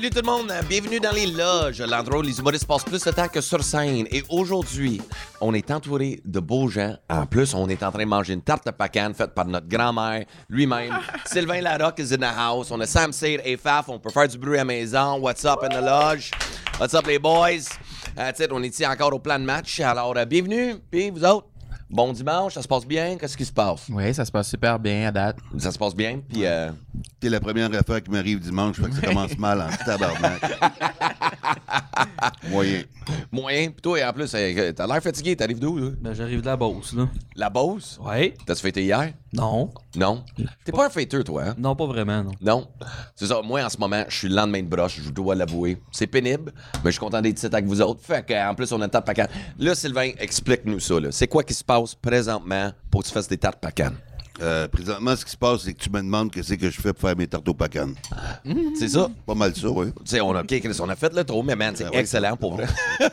Salut tout le monde, bienvenue dans les loges, l'endroit où les humoristes passent plus de temps que sur scène. Et aujourd'hui, on est entouré de beaux gens. En plus, on est en train de manger une tarte de pacane faite par notre grand-mère lui-même. Sylvain Larocque is in the house. On a Sam Sade et Faf. On peut faire du bruit à la maison. What's up in the lodge? What's up les boys? It, on est ici encore au plan de match? Alors, euh, bienvenue. Puis vous autres? Bon dimanche, ça se passe bien? Qu'est-ce qui se passe? Oui, ça se passe super bien à date. Ça se passe bien? Puis, euh, C'est la première affaire qui m'arrive dimanche, fait que ça commence mal en tabarnak. Moyen. moyen. Puis toi, et en plus, euh, t'as l'air fatigué. T'arrives d'où? là? Ben, j'arrive de la Beauce, là. La Beauce? Ouais. T'as-tu fêté hier? Non. Non? T'es pas un fêteur, toi, hein? Non, pas vraiment, non. Non? C'est ça. Moi, en ce moment, je suis le lendemain de broche, je dois l'avouer. C'est pénible, mais je suis content d'être ici avec vous autres. Fait qu'en plus, on a une tarte pacane. Là, Sylvain, explique-nous ça. là. C'est quoi qui se passe présentement pour que tu fasses des tartes pacanes? Euh, présentement, ce qui se passe, c'est que tu me demandes qu'est-ce que je fais pour faire mes tartes au pacan. C'est ça? Pas mal ça, oui. Tu sais, on a, on a fait le tour, mais man, c'est Ben excellent pour vrai.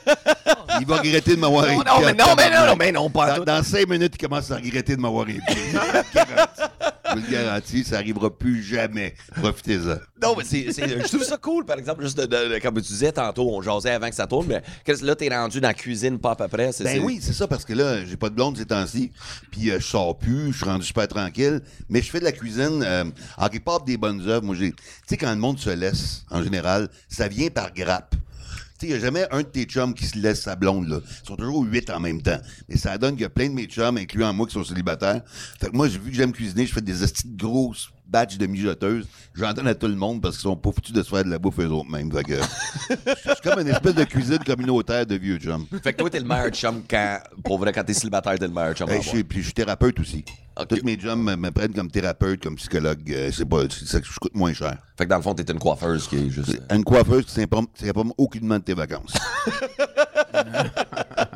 Il va regretter de m'avoir Non, invité. non, mais non, mais non, mais non, pas Dans, tout. dans cinq minutes, il commence à regretter de m'avoir invité. Je vous le garantis. Ça arrivera plus jamais. Profitez-en. Non, mais c'est, c'est- je trouve ça cool, par exemple, juste de, de- de- comme tu disais tantôt, on jasait avant que ça tourne, mais qu'est-ce- là, t'es rendu dans la cuisine, pas à peu près. C'est, Ben c'est- oui, c'est ça, parce que là, j'ai pas de blonde ces temps-ci. Puis euh, je sors plus, je suis rendu super tranquille. Mais je fais de la cuisine, euh, en part des bonnes œuvres. Moi, j'ai. Tu sais, quand le monde se laisse, en général, ça vient par grappe. Tu sais, il n'y a jamais un de tes chums qui se laisse sa blonde, là. Ils sont toujours huit en même temps. Mais ça donne qu'il y a plein de mes chums, incluant moi, qui sont célibataires. Fait que moi, vu que j'aime cuisiner, je fais des de grosses batchs de mijoteuses. J'en donne à tout le monde parce qu'ils sont pas foutus de se faire de la bouffe eux autres mêmes. Fait que, suis comme une espèce de cuisine communautaire de vieux chums. Fait que toi, t'es le meilleur chum quand, pour vrai, quand t'es célibataire, t'es le meilleur chum. à Hey, je, avoir. suis, puis je suis thérapeute aussi. Tous mes chums me, me prennent comme thérapeute, comme psychologue. Euh, c'est pas, c'est ça que je coûte moins cher. Fait que dans le fond, t'es une coiffeuse qui est juste. Une coiffeuse qui s'imprime aucunement de tes vacances.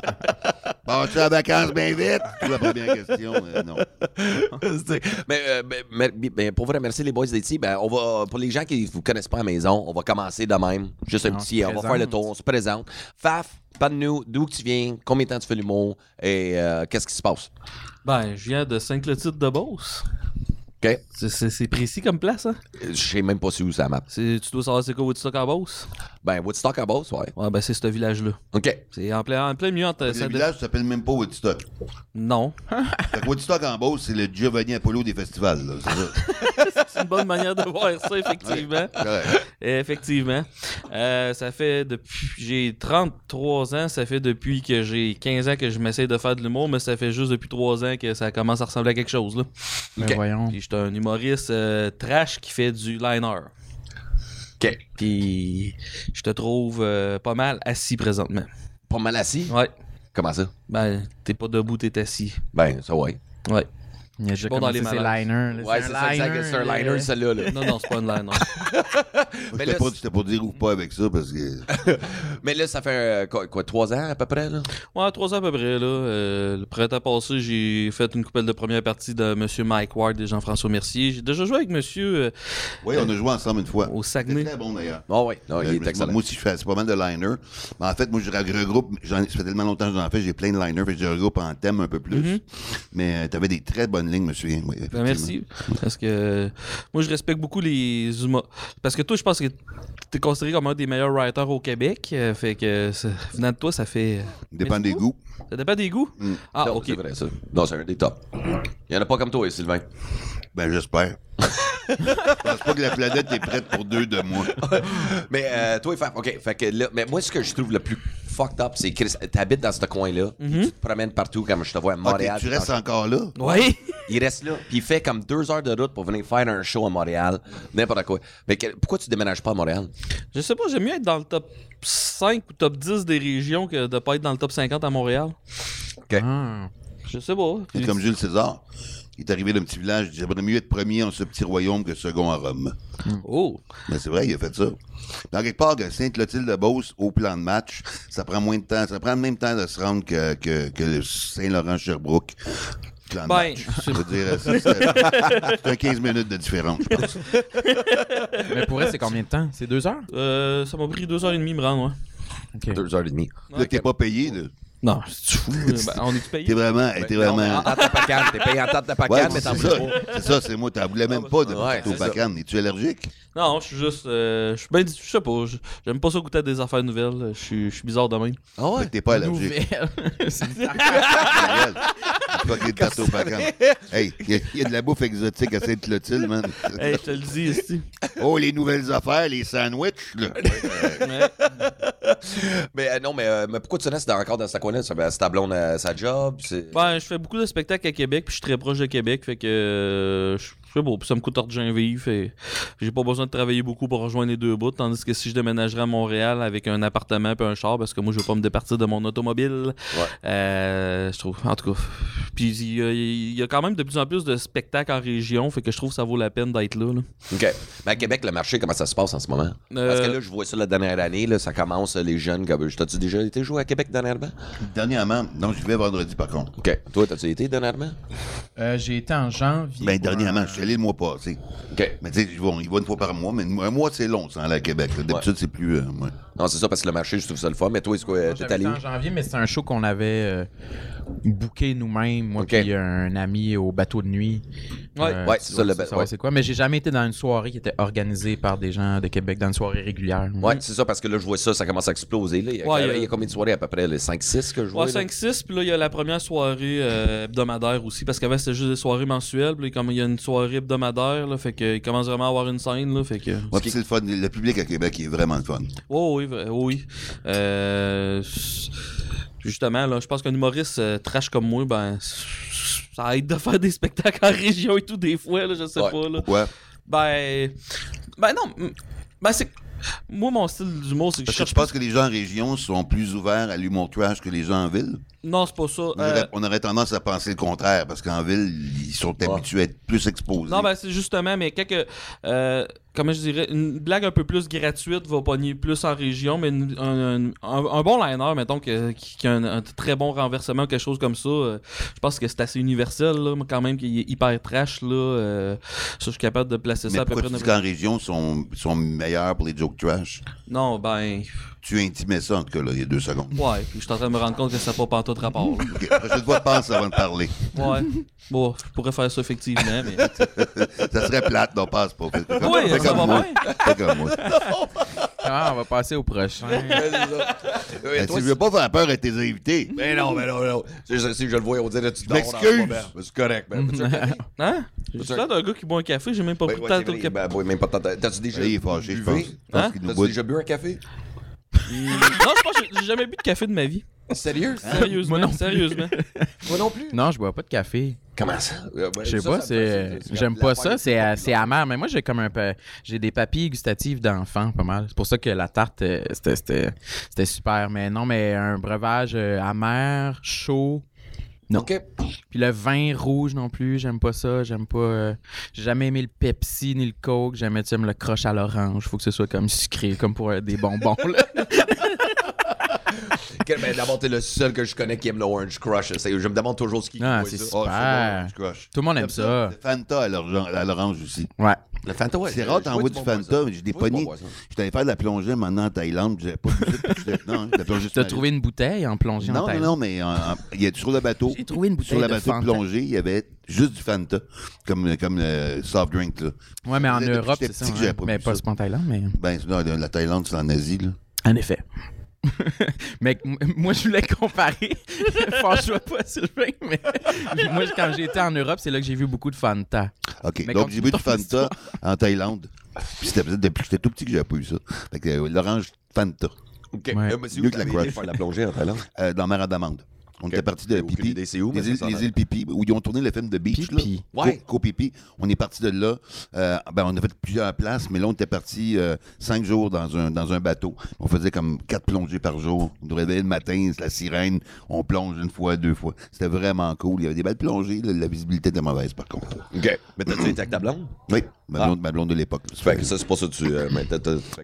Pars-tu à vacances bien vite? C'est la première question. euh, non. mais, euh, ben, ben, pour vrai, merci les boys d'être Ben, on va, pour les gens qui vous connaissent pas à la maison, on va commencer de même. Juste un On petit, on va faire le tour, on se présente. Faf, pas de nous, d'où que tu viens, combien de temps tu fais l'humour et euh, qu'est-ce qui se passe? Ben, je viens de Saint-Clotilde de Beauce. OK? C'est- C'est c'est précis comme place, hein? Je sais même pas si où ça map. C'est- Tu dois savoir c'est quoi Woodstock à Beauce? Ben, Woodstock à Beauce, ouais. Ouais, ben c'est ce village-là. OK. C'est en plein, en plein milieu entre... Le village s'appelle même pas Woodstock. Non. Fait que Woodstock en Beauce, c'est le Giovanni Apollo des festivals. là, c'est ça. c'est une bonne manière de voir ça, effectivement. Effectivement. Euh, ça fait depuis. J'ai 33 ans, ça fait depuis que j'ai 15 ans que je m'essaie de faire de l'humour, mais ça fait juste depuis 3 ans que ça commence à ressembler à quelque chose. Là. Ben Ok. voyons. Puis j'étais un humoriste euh, trash qui fait du liner. OK. Puis je te trouve euh, pas mal assis présentement. Pas mal assis? Ouais. Comment ça? Ben, t'es pas debout, t'es assis. Ben, ça, ouais. Ouais. Il a déjà bon dans les liners. là. Ouais, c'est ça, exact. C'est un liner, celle-là. là. Non, non, c'est pas une liner. Mais C'était là, pas, c'était pour dire ou pas avec ça parce que. Mais là, ça fait euh, quoi, quoi, trois ans à peu près, là? Ouais, trois ans à peu près. Là. Euh, le printemps passé, j'ai fait une coupelle de première partie de Monsieur Mike Ward et Jean-François Mercier. J'ai déjà joué avec Monsieur euh, Oui, on a joué ensemble une fois. au Saguenay. très bon d'ailleurs. Oh, oui. Non, il Euh, est moi- excellent. Moi aussi, je fais c'est pas mal de liners. Mais en fait, moi, je regroupe. Ça fait tellement longtemps que j'en fais, j'ai plein de. Fait que je regroupe en thème un peu plus. Mais tu avais des très bonnes lignes, monsieur. Oui. Ben, merci. Parce que moi, je respecte beaucoup les humains. Parce que toi, je pense que t'es considéré comme un des meilleurs writers au Québec. euh, fait que ça- venant de toi, ça fait. Dépend des goûts. Ça dépend des goûts? Ah, Non, ok. c'est vrai, ça. Non, c'est un des tops. Il y en a pas comme toi, Sylvain. Ben, j'espère. Je pense pas que la planète est prête pour deux de moi. Mais euh, toi, Faf, OK. Fait que là, mais moi, ce que je trouve le plus fucked up, c'est que t'habites dans ce coin-là, puis tu te promènes partout, comme je te vois à Ok, Montréal. tu restes encore là? Oui! Il reste là, puis il fait comme deux heures de route pour venir faire un show à Montréal, n'importe quoi. Mais que- pourquoi tu déménages pas à Montréal? Je sais pas, j'aime mieux être dans le top 5 ou top 10 des régions que de pas être dans le top 50 à Montréal. Ah. Je sais pas. C'est comme Jules César. Il est arrivé d'un petit village, il dit J'aimerais mieux être premier en ce petit royaume que second à Rome. Oh! Mais c'est vrai, il a fait ça. Dans quelque part, que Sainte-Clotilde-de-Beauce, au plan de match, ça prend moins de temps. Ça prend le même temps de se rendre que, que, que le Saint-Laurent-Sherbrooke. De Ben, match. Je veux dire, c'est un 15 minutes de différence, je pense. Mais pour elle, c'est combien de temps? C'est deux heures? Euh, ça m'a pris deux heures et demie me rendre, ouais. Ok. Deux heures et demie. Là, t'es pas payé, là. Non, c'est fou. ben, on est payé? T'es vraiment, t'es Non, vraiment. en tarte. T'es payé en tarte à Ouais, pacane, mais c'est t'en ça. voulais pas. C'est ça, c'est moi. T'en voulais même pas de Ouais, tarte bacane. Es-tu allergique? Non, je suis juste. euh, je suis ben, je sais pas. J'aime pas ça goûter à des affaires nouvelles. Je suis bizarre de même. Ah ouais? T'es pas allergique. Nouvelle. C'est bizarre. Ta gueule. Tu vas des tartes au bacane. Hey, il y, a- il y a de la bouffe exotique à Sainte-Clotilde, man. Hey, je te le dis ici. Oh, les nouvelles affaires, les sandwichs, là. Mais euh, non, mais, euh, mais pourquoi tu restes dans- encore dans ce coin-là? C'est ben, ta à sa job? Ben, je fais beaucoup de spectacles à Québec, puis je suis très proche de Québec, fait que euh, je sais pas, puis ça me coûte argent vivre, et j'ai pas besoin de travailler beaucoup pour rejoindre les deux bouts, tandis que si je déménagerais à Montréal avec un appartement puis un char, parce que moi je veux pas me départir de mon automobile, euh, je trouve, en tout cas, puis il y, a- il y a quand même de plus en plus de spectacles en région, fait que je trouve que ça vaut la peine d'être là. là. OK. Mais à Québec, le marché, comment ça se passe en ce moment? Parce que Euh, là, je vois ça la dernière année, là, ça commence, les jeunes. comme- T'as-tu déjà été joué à Québec dernièrement? Dernièrement, non, je vais vendredi, par contre. OK. Toi, t'as-tu été dernièrement? Euh, J'ai été en janvier. Ben, dernièrement, un- je suis allé le mois passé. OK. Mais tu sais, ils vont, ils vont une fois par mois, mais un mois, c'est long, ça, à Québec. là. D'habitude, c'est plus. euh, ouais. Non, c'est ça, parce que le marché, je trouve ça le fun. Mais toi, c'est quoi? Moi, T'es j'avais allé où? en janvier, mais c'est un show qu'on avait euh, booké nous-mêmes, moi Ok. et un ami au bateau de nuit. Ouais. Ouais, tu c'est ça, le ba- savoir ouais. c'est quoi. Mais j'ai jamais été dans une soirée qui était organisée par des gens de Québec, dans une soirée régulière. Ouais, c'est ça, parce que là, je vois ça, ça commence à exploser. Là. Il, y a, Ouais, il y a- euh, il y a combien de soirées à peu près? Les 5-6 que je vois? Ouais, là? 5-6, puis là, il y a la première soirée euh, hebdomadaire aussi, parce qu'avant, c'était juste des soirées mensuelles, puis là, comme il y a une soirée hebdomadaire, là, fait qu'il commence vraiment à avoir une scène, là, fait que... Ouais, c'est le fun. Le public à Québec est vraiment le fun. Oh oui, oh oui. Euh, justement, là, je pense qu'un humoriste euh, trash comme moi, ben, ça aide de faire des spectacles en région et tout, des fois, là, je sais Ouais. pas, là. Ouais. Ben, ben non, ben c'est... Moi, mon style d'humour, c'est que je Parce que cherche tu penses que les gens en région sont plus ouverts à l'humour trash que les gens en ville? Non, c'est pas ça. On Euh, aurait, on aurait tendance à penser le contraire, parce qu'en ville, ils sont habitués à être plus exposés. Non, ben c'est justement, mais quand que, euh, comment je dirais, une blague un peu plus gratuite va pogner plus en région, mais une- un, un- un bon liner, mettons, que- qui, qui a un, un très bon renversement, quelque chose comme ça, euh, je pense que c'est assez universel, là, mais quand même, qu'il est hyper trash, là. euh, ça, je suis capable de placer Mais ça à peu pourquoi près. tu dis qu'en région, sont, ils sont meilleurs pour les jokes trash? Non, ben, Tu intimais ça, en tout cas, là, il y a deux secondes. ouais, puis je suis en train de me rendre compte que ça n'a pas pantoute rapport, là. OK, la prochaine fois, pense avant de parler. Ouais. Bon, je pourrais faire ça effectivement, mais. Ça serait plate, non, passe pas. Fais, Oui, fais ça comme va moi. bien. Fais comme moi. Ah, on va passer au prochain. Ouais, Ben, toi, tu veux pas faire peur à tes invités. Mais non, mais non, non. Si je, si je le vois, on dirait tu dors. m'excuse. Ben, C'est correct. Ben, tu- Hein? J'ai l'air d'un gars qui boit un café, j'ai même pas Ben, pris c'est temps de vrai. Ben, oui, même pas de temps. T'as-tu je? Je Hein? déjà bu un café? Non, je pense que j'ai jamais bu de café de ma vie. Sérieux? Sérieusement, Moi non plus. sérieusement. Moi non plus. Non, je bois pas de café. Comment ça? Euh, ben, Je sais ça, pas, ça c'est. J'aime la pas ça, c'est de pas c'est amer. Mais moi, j'ai comme un peu. J'ai des papilles gustatives d'enfant, pas mal. C'est pour ça que la tarte, euh, c'était- c'était c'était super. Mais non, mais un breuvage euh, amer, chaud. Non. OK. Puis le vin rouge non plus, j'aime pas ça. J'aime pas. euh, J'ai jamais aimé le Pepsi ni le Coke. Jamais, tu sais, me le croche à l'orange. Faut que ce soit comme sucré, comme pour euh, des bonbons. là. Quel- ben, D'abord, t'es le seul que je connais qui aime le Orange Crush. Je me demande toujours ce qui Ah, boit c'est ça. super. Oh, je croche. Tout le monde aime ça. Le Fanta à l'orange à l'orange aussi. Ouais. Le Fanta, ouais. C'est rare, t'en vois du Fanta, mais j'ai des boisson. J'étais allé faire de la plongée maintenant en Thaïlande, j'avais pas Non, de la plongée T'as trouvé une bouteille en plongée en Non, non, Thaïlande? non, mais il y a sur le bateau. J'ai trouvé une bouteille Sur le bateau de plongée, il y avait juste du Fanta, comme, comme le soft drink. Là. Ouais, mais en Europe, c'est ça. hein. pas mais pas en Thaïlande, mais. Ben, non, la Thaïlande, c'est en Asie. Là. En effet. mais moi, je voulais comparer. Franchement, pas Sylvain, mais moi, quand j'étais en Europe, c'est là que j'ai vu beaucoup de Fanta. OK. Mais Donc, j'ai bu du Fanta histoire. en Thaïlande. Puis c'était peut-être depuis que j'étais tout petit que j'avais pas eu ça. Fait que euh, l'orange Fanta, OK. Ouais. Euh, mais c'est Mieux où que la la la plongée en Thaïlande? euh, dans Mer d'Amande. On était parti de Pipi. c'est où, les, îles, l'air. îles Pipi, où ils ont tourné le film de Beach. Pipi. Là. Ouais. Co- Pipi. On est parti de là. Euh, ben, on a fait plusieurs places, mais là, on était parti euh, cinq jours dans un, dans un bateau. On faisait comme quatre plongées par jour. On nous réveillait le matin, c'est la sirène. On plonge une fois, deux fois. C'était vraiment cool. Il y avait des belles plongées. là. La visibilité était mauvaise, par contre. OK. Mais t'as-tu été avec ta blonde? Oui, ma Ah. blonde, ma blonde de l'époque. Fait que ça, c'est pas ça que tu. euh,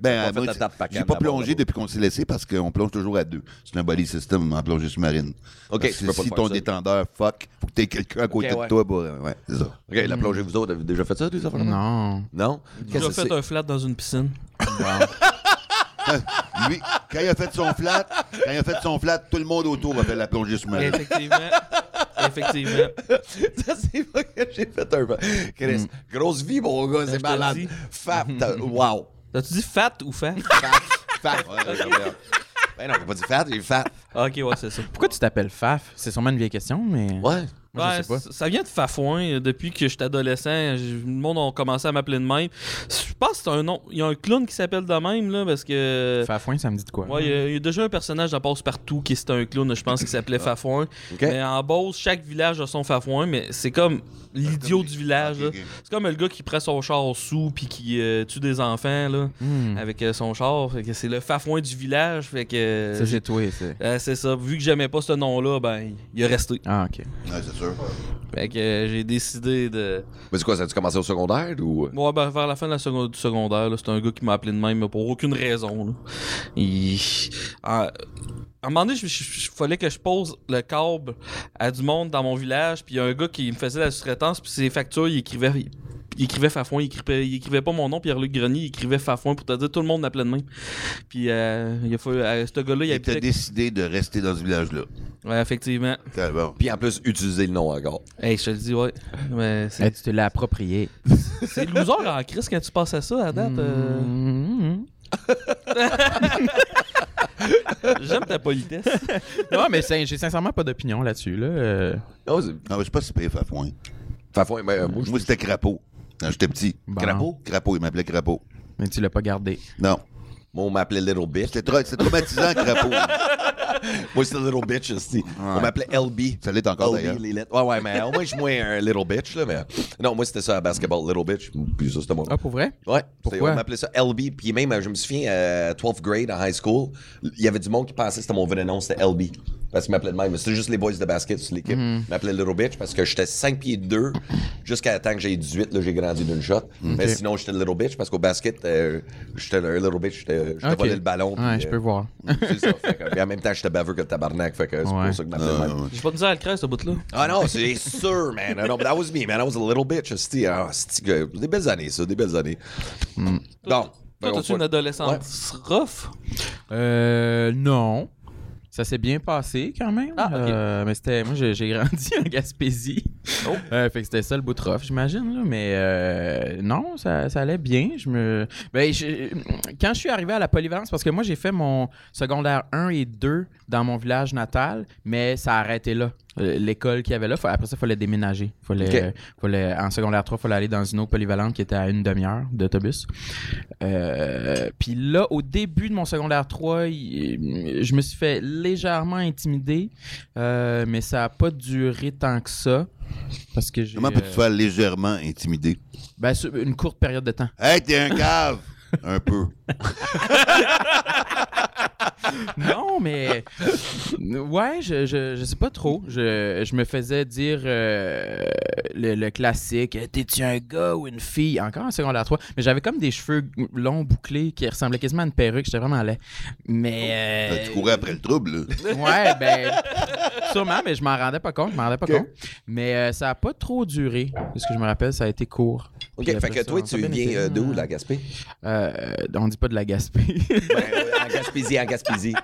Ben, moi, j'ai pas plongé depuis qu'on s'est laissé parce qu'on plonge toujours à deux. C'est un body system en plongée sous-marine. Ok, Parce tu que peux pas si ton détendeur fuck, faut que t'aies quelqu'un à côté Ok, ouais. de toi. Pour... Ouais, c'est ça. OK, la plongée, vous autres, avez déjà fait ça, des affaires? Non. Non? Déjà fait un flat dans une piscine? Lui, quand il a fait son flat, quand il a fait son flat, tout le monde autour a fait la plongée sous-marine. Effectivement. Effectivement. Ça, c'est pas que j'ai fait un. Chris, grosse vie, mon gars, c'est malade. Fat, t'as- wow. T'as-tu dit fat ou fat? Fat, fat. Ouais. Ben non, j'ai pas dit fat, j'ai dit fat. Ah, ok, ouais, c'est ça. Pourquoi tu t'appelles Faf? C'est sûrement une vieille question, mais. Ouais. Moi, Ouais, je sais pas. Ça vient de Fafouin. euh, Depuis que j'étais adolescent, le monde a commencé à m'appeler de même. Je pense que c'est un nom. Il y a un clown qui s'appelle de même, là, parce que. Fafouin, ça me dit de quoi? Ouais, il y, a- il y a déjà un personnage dans Passe-Partout qui est un clown, je pense, qui s'appelait Fafouin. Mais en Beauce, chaque village a son Fafouin, mais c'est comme l'idiot du village. là. Ok, ok. C'est comme le gars qui prend son char sous puis qui euh, tue des enfants là, Hmm. avec euh, son char. Fait que c'est le Fafouin du village. Fait que. Ça, c'est toi, c'est. C'est ça. Vu que j'aimais pas ce nom-là, ben, il est resté. Ah, ok. Ouais, c'est sûr. Fait que euh, j'ai décidé de. Mais c'est quoi, ça a-tu commencé au secondaire ou? Ouais, ben, vers la fin de la seconde, du secondaire, là, c'est un gars qui m'a appelé de même, mais pour aucune raison. Là. Il... À... à un moment donné, il fallait que je pose le câble à du monde dans mon village, puis il y a un gars qui me faisait la sous-traitance, puis ses factures, il écrivait. Il écrivait Fafouin, il écrivait, il écrivait pas mon nom, Pierre-Luc Grenier, il écrivait Fafouin pour te dire tout le monde m'appelait de même. Puis euh, il a fallu, euh, ce gars-là, il Et t'as habitait. décidé de rester dans ce village-là. Ouais, effectivement. Bon. Puis en plus, utiliser le nom encore. Hey, je te le dis, ouais. Mais c'est tu te l'as approprié. c'est loser en crise quand tu passes à ça à date. euh. Mhm. J'aime ta politesse. non, mais c'est- j'ai sincèrement pas d'opinion là-dessus. Là. Euh, Oh, c'est. Non, mais c'est pas si pire, Fafouin. Fafouin, ben, euh, moi, je. Moi, c'était Crapaud. Quand j'étais petit. Bon. Crapaud? Crapaud, il m'appelait Crapaud. Mais tu l'as pas gardé. Non. Moi, on m'appelait Little Bitch. C'était tra- traumatisant, Crapaud. Moi, c'était Little Bitch aussi. On m'appelait LB. Ça l'est encore, LB, d'ailleurs. les lettres. Ouais, ouais, mais au moins, je suis moins un Little Bitch, là. Mais... Non, moi, c'était ça, à basketball, Little Bitch. Puis ça, c'était nom. Ah, pour vrai? Ouais, Pourquoi? on m'appelait ça LB. Puis même, euh, je me souviens, à 12th grade en high school, il y avait du monde qui pensait que c'était mon vrai nom, c'était LB. Parce qu'ils m'appelaient de même. Mais C'était juste les boys de basket sur l'équipe. Mhm. Ils m'appelaient Little Bitch parce que j'étais 5 pieds 2 jusqu'à temps que j'ai 18. Là, j'ai grandi d'une shot. Mais sinon, j'étais Little Bitch parce qu'au basket, euh, j'étais un Little Bitch. J'étais, je te Ok. volais le ballon. puis, Ouais, je euh, peux voir. c'est ça. Fait que- puis en même temps, j'étais baveux que le tabarnak. Fait que c'est Ouais. pour ça que même. J'ai pas de misère à le créer, ce bout-là. Ah non, c'est sûr, man. Ah non, but that was me, man. I was a little bitch. C'était ah, des belles années, ça, des belles années. Bon. Toi, Ben, on t'as-tu fait- une adolescence rough? Euh, non. Ça s'est bien passé quand même. Ah. Euh, mais c'était. Moi, j'ai grandi en Gaspésie. Oh. Euh, fait que c'était ça le bout de rough, j'imagine. Mais euh, non, ça, ça allait bien. Je me. Ben, je- quand je suis arrivé à la polyvalence, parce que moi, j'ai fait mon secondaire 1 et 2 dans mon village natal, mais ça a arrêté là. Euh, L'école qu'il y avait là, après ça, il fallait déménager. Fallait, Ok. fallait, en secondaire 3, il fallait aller dans une autre polyvalente qui était à une demi-heure d'autobus. Euh, Puis là, au début de mon secondaire 3, il- je me suis fait légèrement intimider, euh, mais ça n'a pas duré tant que ça. Parce que. Comment peux-tu euh, faire légèrement intimider? ben, une courte période de temps. Hey, t'es un cave! un peu. Non, mais. Ouais, je, je, je sais pas trop. Je, je me faisais dire euh, le, le classique T'es-tu un gars ou une fille Encore en secondaire 3. Mais j'avais comme des cheveux longs bouclés qui ressemblaient quasiment à une perruque. J'étais vraiment laid. Mais. euh, Ben, tu courais après le trouble, là. Ouais, ben. Sûrement, mais je m'en rendais pas compte. Je m'en rendais pas compte. Mais euh, ça a pas trop duré. Ce que je me rappelle, ça a été court. OK, fait que ça, toi, tu viens euh, d'où, la Gaspé? Euh, on dit pas de la Gaspé. ben, en Gaspésie, en Gaspésie.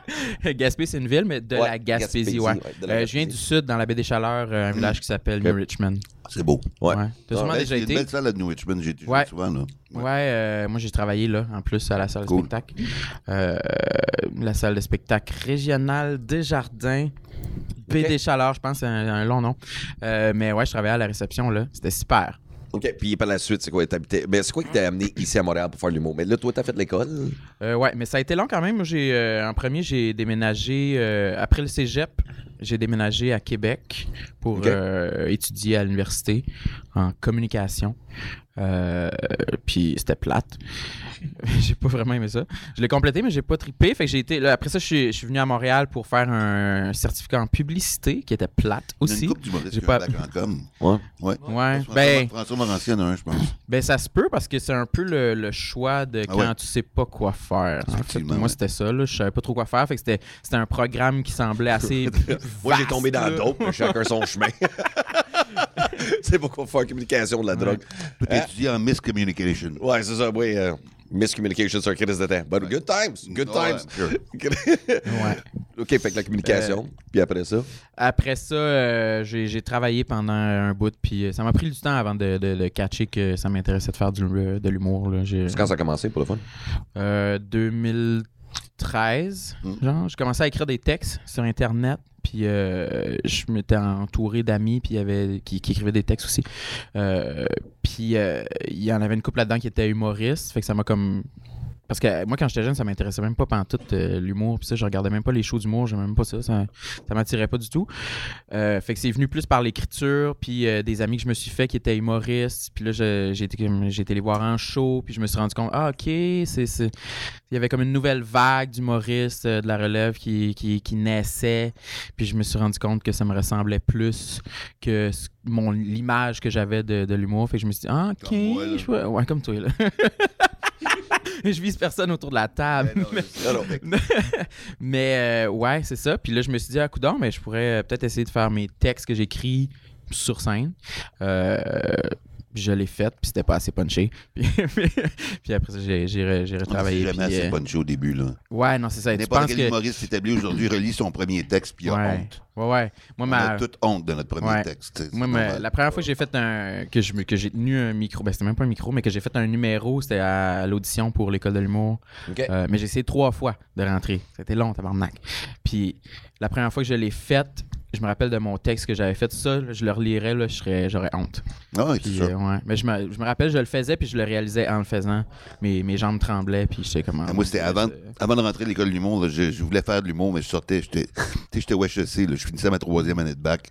Gaspé, c'est une ville, mais de Ouais, la Gaspésie, Gaspésie, ouais. ouais, de la Euh, je viens du Gaspésie. sud, dans la baie des Chaleurs, euh, un village qui s'appelle. New Richmond. C'est beau. Ouais. T'as sûrement Ben, déjà c'est une été? belle salle à New Richmond. J'ai été souvent, là. Ouais, euh, moi j'ai travaillé là, en plus à la salle Cool. de spectacle. Euh, la salle de spectacle régionale Desjardins. Baie des Chaleurs, je pense, c'est un, un long nom. Mais ouais, je travaillais à la réception là. C'était super. OK, puis par la suite, c'est quoi? t'habitais- Ben, c'est quoi qui t'a amené ici à Montréal pour faire l'humour? Mais là, toi, t'as fait l'école? Euh, ouais, mais ça a été long quand même. Moi, j'ai, euh, en premier, j'ai déménagé euh, après le cégep. J'ai déménagé à Québec pour euh, étudier à l'université en communication. Euh, puis c'était plate. j'ai pas vraiment aimé ça. Je l'ai complété, mais j'ai pas trippé. Fait que j'ai été. là, après ça, je suis, je suis venu à Montréal pour faire un certificat en publicité qui était plate aussi. une couple d'humoristes J'ai pas- com. Ouais. Ouais. Ouais. François, Ben, François Morancier en a un, je pense. ben ça se peut parce que c'est un peu le, le choix de Ah quand ouais. tu sais pas quoi faire. en fait. Effectivement, Moi, ouais. c'était ça. Là. Je savais pas trop quoi faire. Fait que c'était, c'était un programme qui semblait assez. Moi, j'ai tombé dans dope, mais chacun son chemin. c'est pour qu'on fasse communication de la drogue. Tout hein? étudié en miscommunication. Ouais, c'est ça, oui. Euh, miscommunication, c'est un crise de temps. But ouais. good times, good times. Ouais. OK, fait que la communication, puis après ça? Après ça, euh, j'ai travaillé pendant un bout, puis euh, ça m'a pris du temps avant de, de, catcher que ça m'intéressait de faire de l'humour. C'est quand ça a commencé, pour le fun? 2013. 13, mm. genre. Je commençais à écrire des textes sur Internet. Puis euh, je m'étais entouré d'amis puis y avait, qui, écrivaient des textes aussi. Euh, puis euh, il y en avait une couple là-dedans qui était humoriste. Fait que ça m'a comme parce que moi, quand j'étais jeune, ça m'intéressait même pas pendant tout euh, l'humour. Puis ça, je regardais même pas les shows d'humour. J'aimais même pas ça. Ça, ça m'attirait pas du tout. Euh, fait que c'est venu plus par l'écriture. Puis euh, des amis que je me suis fait qui étaient humoristes. Puis là, j'ai été, été les voir en show. Puis je me suis rendu compte, ah, OK, c'est. Il y avait comme une nouvelle vague d'humoristes euh, de la relève qui, qui, qui naissait. Puis je me suis rendu compte que ça me ressemblait plus que ce- mon l'image que j'avais de, de l'humour. Fait que je me suis dit, ah, OK. Comme moi, je ouais, comme toi, là. je vise personne autour de la table. Ben non, mais- euh, ouais, c'est ça. Puis là, je me suis dit, ah, coudonc, mais je pourrais euh, peut-être essayer de faire mes textes que j'écris sur scène. Euh, je l'ai fait, puis c'était pas assez punché. Puis, puis après ça, j'ai, retravaillé. sait jamais puis, assez euh, punché au début, là. Ouais, non, c'est ça. N'importe quel que... humoriste établi aujourd'hui relit son premier texte puis il a honte. ouais, ouais. Moi, On ma... a toute honte de notre premier Ouais. texte. c'est Moi, ma- la première fois que j'ai fait un. que, je, que j'ai tenu un micro, ben c'était même pas un micro, mais que j'ai fait un numéro, c'était à, l'audition pour l'école de l'humour. Euh, mais j'ai essayé trois fois de rentrer. C'était long, tabarnak. Puis la première fois que je l'ai faite, je me rappelle de mon texte que j'avais fait ça, là, je le relirais, là, je serais- j'aurais honte. Ah, Puis, ça. euh, ouais. Mais je me, je me rappelle, je le faisais, puis je le réalisais en le faisant. Mes, mes jambes tremblaient, puis comme. Ah, moi, c'était avant, avant de rentrer à l'école de l'humour. Je, je voulais faire de l'humour, mais je sortais. J'étais, tu sais, j'étais au HEC. là, je finissais ma troisième année de bac.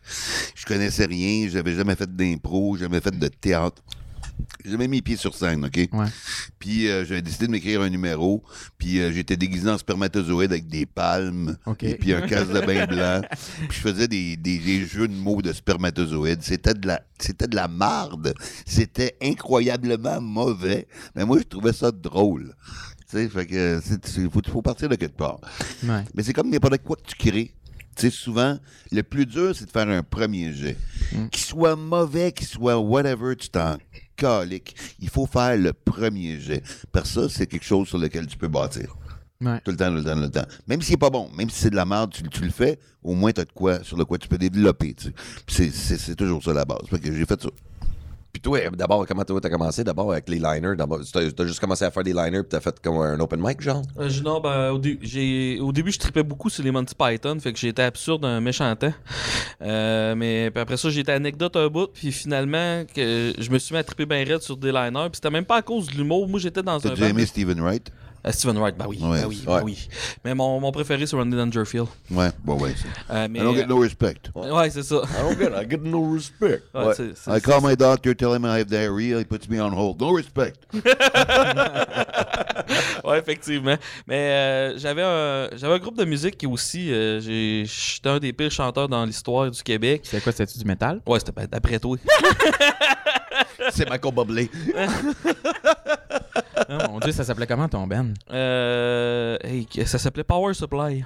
Je connaissais rien. J'avais jamais fait d'impro. Jamais fait de théâtre. Jamais mis les pieds sur scène, OK? Ouais. Puis euh, j'avais décidé de m'écrire un numéro. Puis euh, j'étais déguisé en spermatozoïde avec des palmes. Et puis un casse de bain blanc. Puis je faisais des, des, des jeux de mots de spermatozoïdes. C'était de la, c'était de la marde. C'était incroyablement mauvais. Mais moi, je trouvais ça drôle. Tu sais, que c'est- faut, faut partir de quelque part. Ouais. Mais c'est comme n'importe quoi que tu crées. Tu sais, souvent, le plus dur, c'est de faire un premier jet. Qu'il soit mauvais, qu'il soit whatever, tu t'en Il faut faire le premier jet. Parce que ça, c'est quelque chose sur lequel tu peux bâtir. Ouais. Tout le temps, tout le temps, tout le temps. Même s'il n'est pas bon, même si c'est de la merde, tu, tu le fais, au moins tu as de quoi, sur le quoi tu peux développer. tu sais. Puis c'est- toujours ça la base. Fait que j'ai fait ça. Puis toi, d'abord, comment toi, t'as commencé? D'abord avec les liners. D'abord, t'as, t'as juste commencé à faire des liners puis t'as fait comme un open mic, genre? Euh, je- non, ben, au, dé- j'ai- au début, je tripais beaucoup sur les Monty Python, fait que j'étais absurde un méchant temps. Euh, mais puis après ça, j'étais anecdote un bout, puis finalement, que je me suis mis à triper bien raide sur des liners, puis c'était même pas à cause de l'humour. Moi, j'étais dans T'as un band- aimé Stephen Wright? Euh, Steven Wright, bah oui, Ouais, bah oui, ouais. bah oui. Mais mon, mon préféré, c'est Randy Dangerfield. Ouais, bon, ouais. c'est- Euh, mais, I don't get no respect. Ouais, c'est ça. I don't get, I get no respect. Ouais, Ouais. c'est- c'est- I call my doctor, tell him I have diarrhea, he puts me on hold. No respect. ouais, effectivement. Mais euh, j'avais un j'avais un groupe de musique qui aussi euh, j'ai j'étais un des pires chanteurs dans l'histoire du Québec. C'était quoi, c'était du métal? Ouais, c'était ben, d'après toi. C'est Michael Bublé. Ah, mon Dieu, ça s'appelait comment ton band? Euh, hey, ça s'appelait Power Supply.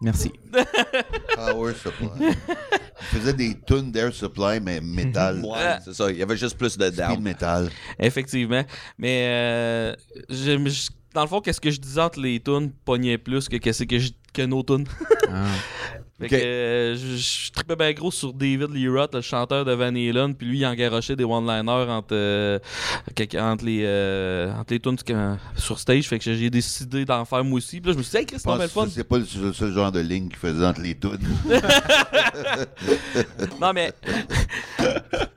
Merci. Power Supply. Il faisait des tunes d'Air Supply, mais métal. Ouais, c'est ça. Il y avait juste plus de Speed down. metal. Effectivement. Mais euh, je- je- dans le fond, qu'est-ce que je disais entre les tunes pognait plus que qu'est-ce que, je- que nos tunes? Ah. Fait que euh, je, je tripais bien gros sur David Lee Roth, le chanteur de Van Halen, puis lui il engarochait des one-liners entre, euh, entre les euh, entre les tunes que- sur stage, fait que j'ai décidé d'en faire moi aussi. Puis là je me suis dit hey Chris, c'est fun. c'est pas le, seul genre de ligne qu'il faisait entre les tunes. Non mais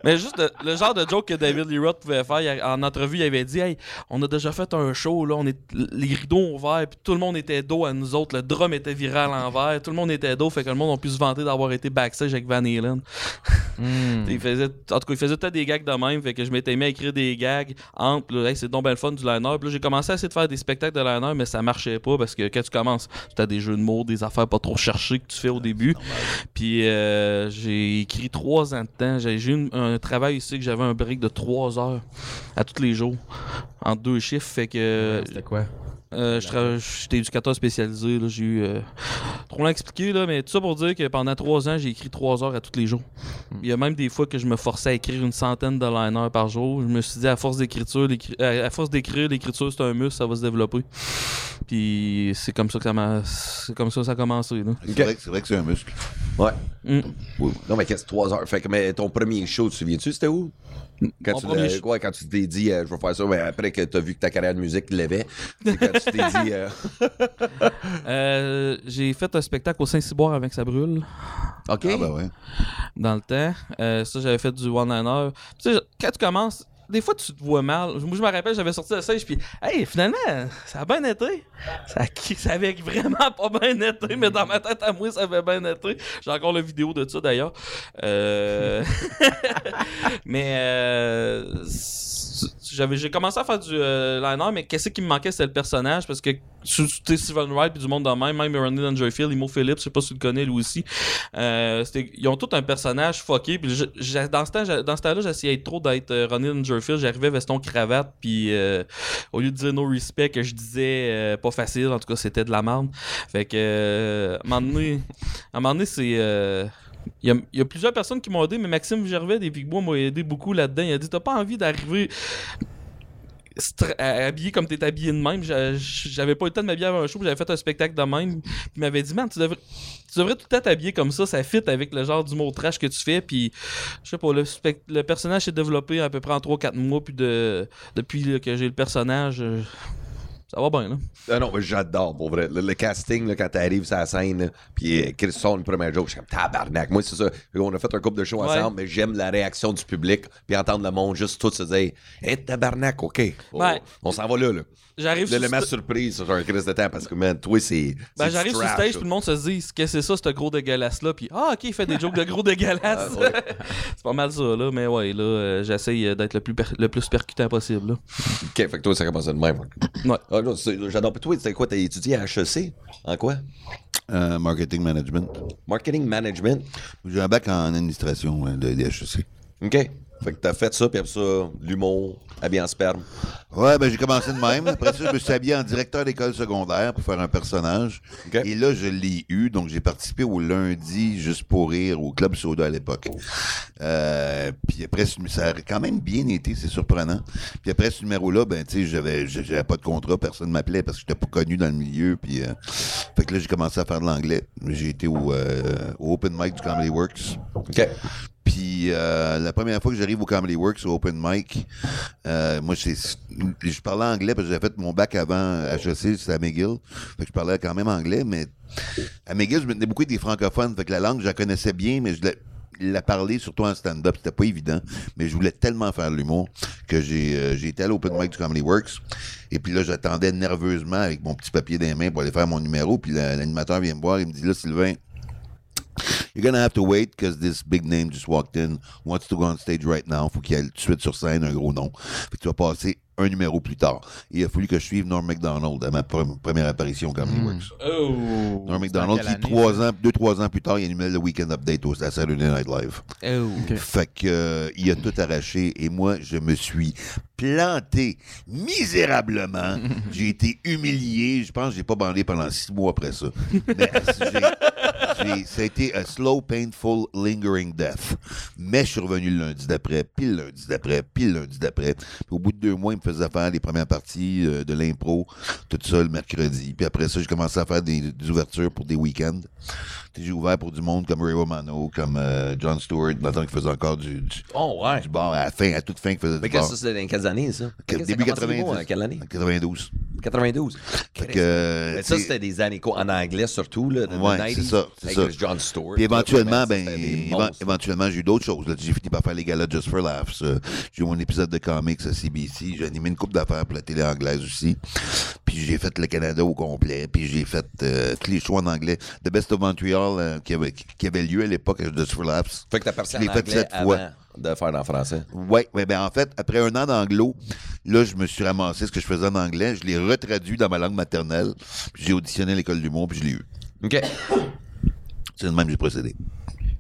mais juste le, le genre de joke que David Lee Roth pouvait faire il en entrevue, il avait dit hey, on a déjà fait un show là, on est les rideaux ont ouvert, puis tout le monde était dos à nous autres, le drum était viré à l'envers, tout le monde était dos, fait que le monde a pu se vanter d'avoir été backstage avec Van Halen. Hmm. Il faisait, en tout cas, il faisait peut-être des gags de même, fait que je m'étais mis à écrire des gags entre, Hey, c'est donc le fun du liner. Puis là, j'ai commencé à essayer de faire des spectacles de liner, mais ça marchait pas parce que quand tu commences, tu as des jeux de mots, des affaires pas trop cherchées que tu fais au début. Puis euh, j'ai écrit trois ans de temps. J'ai eu un travail ici que j'avais un break de trois heures à tous les jours, en deux chiffres. Fait que C'était quoi? Euh, J'étais éducateur spécialisé. J'ai eu. euh, trop long à expliquer, là, mais tout ça pour dire que pendant trois ans, j'ai écrit trois heures à tous les jours. Il y a même des fois que je me forçais à écrire une centaine de liners par jour. Je me suis dit, à force d'écriture, à force d'écrire, l'écriture, c'est un muscle, ça va se développer. Puis c'est comme ça que ça m'a. C'est comme ça que ça a commencé. C'est vrai, que- c'est vrai que c'est un muscle. Ouais. Mm. Non, mais qu'est-ce que 3 heures? Fait que mais ton premier show, tu te souviens-tu, c'était où? Quand Mon tu, ouais, quand tu t'es dit, euh, je vais faire ça, mais après que tu as vu que ta carrière de musique levait, c'est quand tu t'es dit, euh, Euh, j'ai fait un spectacle au Saint-Cyboire avec ça brûle. OK. Ah, ben ouais. dans le temps. Euh, ça, j'avais fait du one-liner. Tu sais, quand tu commences, des fois, tu te vois mal. Moi, je me rappelle, j'avais sorti le stage, puis, hey, finalement, ça a bien été. Ça, ça avait vraiment pas bien été, mais dans ma tête à moi, ça avait bien été. J'ai encore la vidéo de ça, d'ailleurs. Euh... mais, euh, j'avais, j'ai commencé à faire du euh, liner, mais qu'est-ce qui me manquait, c'était le personnage, parce que tu sais, Steven Wright puis du monde de même, même Ronnie Dangerfield, Imo Phillips, je sais pas si tu le connais lui aussi. Euh, ils ont tout un personnage fucké. Puis dans ce dans temps-là, j'essayais trop d'être Ronnie Dangerfield. J'arrivais veston cravate, puis euh, au lieu de dire no respect, que je disais euh, pas facile. En tout cas, c'était de la merde. Fait que euh, à un moment donné, c'est il y, a, plusieurs personnes qui m'ont aidé, mais Maxime Gervais des Pigbois m'a aidé beaucoup là-dedans. Il a dit T'as pas envie d'arriver habillé comme t'es habillé de même. J'a- J'avais pas eu le temps de m'habiller avant un show, j'avais fait un spectacle de même. Puis il m'avait dit Man, tu devrais, tu devrais tout le temps t'habiller comme ça, ça fit avec le genre d'humour trash que tu fais. Puis je sais pas, le, le personnage s'est développé à peu près en 3-4 mois, puis de, depuis que j'ai le personnage. Ça va bien, là. Ah non, mais j'adore, pour vrai. Le, le casting, là, quand t'arrives sur la scène, puis euh, Christon, le premier joke, je suis comme tabarnak. Moi, c'est ça. On a fait un couple de shows Ouais. ensemble, mais j'aime la réaction du public, puis entendre le monde juste tout se dire Hé, tabarnak, OK. Oh, Ouais. On s'en va là, là. J'arrive sur L'élément sta- surprise sur un crise de temps, parce que, man, toi, c'est. Ben, c'est j'arrive sur stage, puis le monde se dit Qu'est-ce que c'est ça, ce gros dégueulasse-là Puis Ah, ok, il fait des jokes de gros dégueulasse. Ah, ouais. c'est pas mal ça, là. Mais ouais, là, euh, j'essaye euh, d'être le plus, per- le plus percutant possible, là. OK, fait que toi, ça commence de même. Ouais. Ah, non, c'est- j'adore. Toi, c'était quoi? T'as étudié à HEC? En quoi? Euh, marketing management. Marketing management. J'ai un bac en administration de, de HEC. OK. Fait que t'as fait ça, puis après ça, l'humour, habillé en sperme. Ouais, ben j'ai commencé de même. Après ça, je me suis habillé en directeur d'école secondaire pour faire un personnage. Et là, je l'ai eu. Donc, j'ai participé au lundi juste pour rire au Club Soda à l'époque. Euh, puis après, ça a quand même bien été, c'est surprenant. Puis après ce numéro-là, ben, tu sais, j'avais, j'avais pas de contrat, personne m'appelait parce que j'étais pas connu dans le milieu. Puis, euh, fait que là, j'ai commencé à faire de l'anglais. J'ai été au, euh, au Open Mic du Comedy Works. OK. Puis euh, la première fois que j'arrive au Comedy Works, au Open Mic, euh, moi, je parlais anglais parce que j'avais fait mon bac avant HEC, c'était à McGill. Fait que je parlais quand même anglais, mais à McGill, je me tenais beaucoup des francophones. Fait que la langue, je la connaissais bien, mais je la, la parlais surtout en stand-up. C'était pas évident, mais je voulais tellement faire l'humour que j'ai, euh, été à l'Open Mic du Comedy Works. Et puis là, j'attendais nerveusement avec mon petit papier dans les mains pour aller faire mon numéro. Puis la- l'animateur vient me voir, il me dit là, Sylvain, You're gonna have to wait because this big name just walked in, wants to go on stage right now. Faut qu'il aille tout de suite sur scène un gros nom. Fait que tu vas passer un numéro plus tard. Il a fallu que je suive Norm MacDonald à ma pre- première apparition au Comedy Works. Oh. Norm MacDonald, qui trois ans, deux, trois ans plus tard, il animait le Weekend Update au à Saturday Night Live. Oh. Fait que euh, il a tout arraché et moi je me suis planté misérablement. j'ai été humilié. Je pense que j'ai pas bandé pendant six mois après ça. Mais ça a été a slow, painful, lingering death. Mais je suis revenu le lundi d'après, puis le lundi d'après, puis le lundi d'après. Au bout de deux mois, il me faisait faire les premières parties euh, de l'impro, tout le mercredi. Puis après ça, j'ai commencé à faire des, des ouvertures pour des week-ends. J'ai ouvert pour du monde comme Ray Romano, comme euh, John Stewart, dans le temps qu'il faisait encore du, du, Oh, ouais. du bar à la fin, à toute fin qu'il faisait Mais du qu'est-ce bar. que ça, c'est dans quelles années, ça? Que- Qu'est-ce que début ça a commencé 90. l'humour, en quelle année? 92. 92. Fait que, euh, Mais ça, t'sais, c'était des années quoi, en anglais surtout, là, de Ouais, 90s, c'est ça, c'est ça. John Stewart. Puis éventuellement, ben, c'était éventuellement, j'ai eu d'autres choses. J'ai fini par faire les galas Just for Laughs. euh, J'ai eu mon épisode de comics à CBC. J'ai animé une coupe d'affaires pour la télé anglaise aussi. Puis j'ai fait le Canada au complet. Puis j'ai fait euh, tous les shows en anglais. The Best of Montreal euh, qui, avait, qui avait lieu à l'époque for Laughs. Fait que t'as je en fait anglais sept fois. de faire en français. Ouais, ouais, ben en fait, après un an d'anglo, là, je me suis ramassé ce que je faisais en anglais, je l'ai retraduit dans ma langue maternelle, puis j'ai auditionné à l'école d'humour, puis je l'ai eu. OK. C'est le même que j'ai procédé.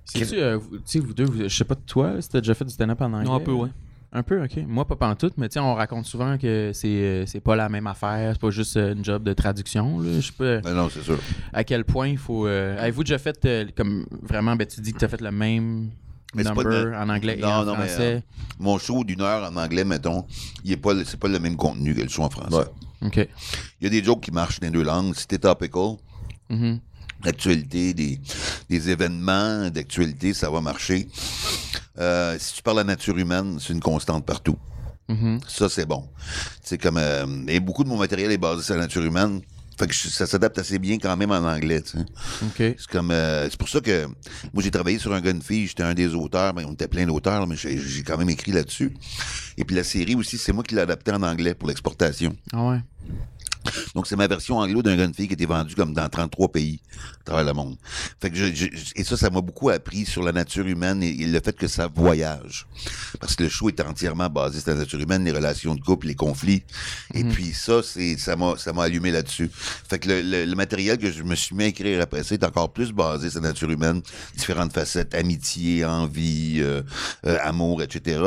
C'est-tu, euh, vous- tu sais, vous deux, vous- je sais pas de toi, si t'as déjà fait du stand-up en anglais? Un peu, ouais. Un peu, ok. Moi, pas pantoute, mais tiens, on raconte souvent que c'est euh, c'est pas la même affaire, c'est pas juste euh, une job de traduction. Là. Je sais pas Ben non, c'est sûr. à quel point il faut. euh, Avez-vous déjà fait euh, comme vraiment, ben, tu dis que tu as fait le même Mais c'est pas number de- en anglais et Non, en non, mais, français? euh, Mon show d'une heure en anglais, mettons, il est pas, le- c'est pas le même contenu que le show en français. Ouais. Ok. Il y a des jokes qui marchent dans les deux langues. Si t'es topical, Mhm. l'actualité, des, des événements d'actualité, ça va marcher. Euh, si tu parles de la nature humaine, c'est une constante partout. Mhm. Ça, c'est bon. C'est comme... euh, et beaucoup de mon matériel est basé sur la nature humaine. Fait que je- ça s'adapte assez bien quand même en anglais, tu sais. Ok. C'est comme... euh, c'est pour ça que... Moi, j'ai travaillé sur un gars, une fille. J'étais un des auteurs. Ben, on était plein d'auteurs, mais j'ai quand même écrit là-dessus. Et puis la série aussi, c'est moi qui l'ai adapté en anglais pour l'exportation. Ah ouais. Donc, c'est ma version anglo d'un gun fille qui était vendue comme dans 33 pays à travers le monde. Fait que je, je- et ça, ça m'a beaucoup appris sur la nature humaine et, et le fait que ça voyage. Parce que le show est entièrement basé sur la nature humaine, les relations de couple, les conflits. Et puis ça, c'est, ça m'a, ça m'a allumé là-dessus. Fait que le, le- le matériel que je me suis mis à écrire après ça est encore plus basé sur la nature humaine, différentes facettes, amitié, envie, euh, euh, amour, etc.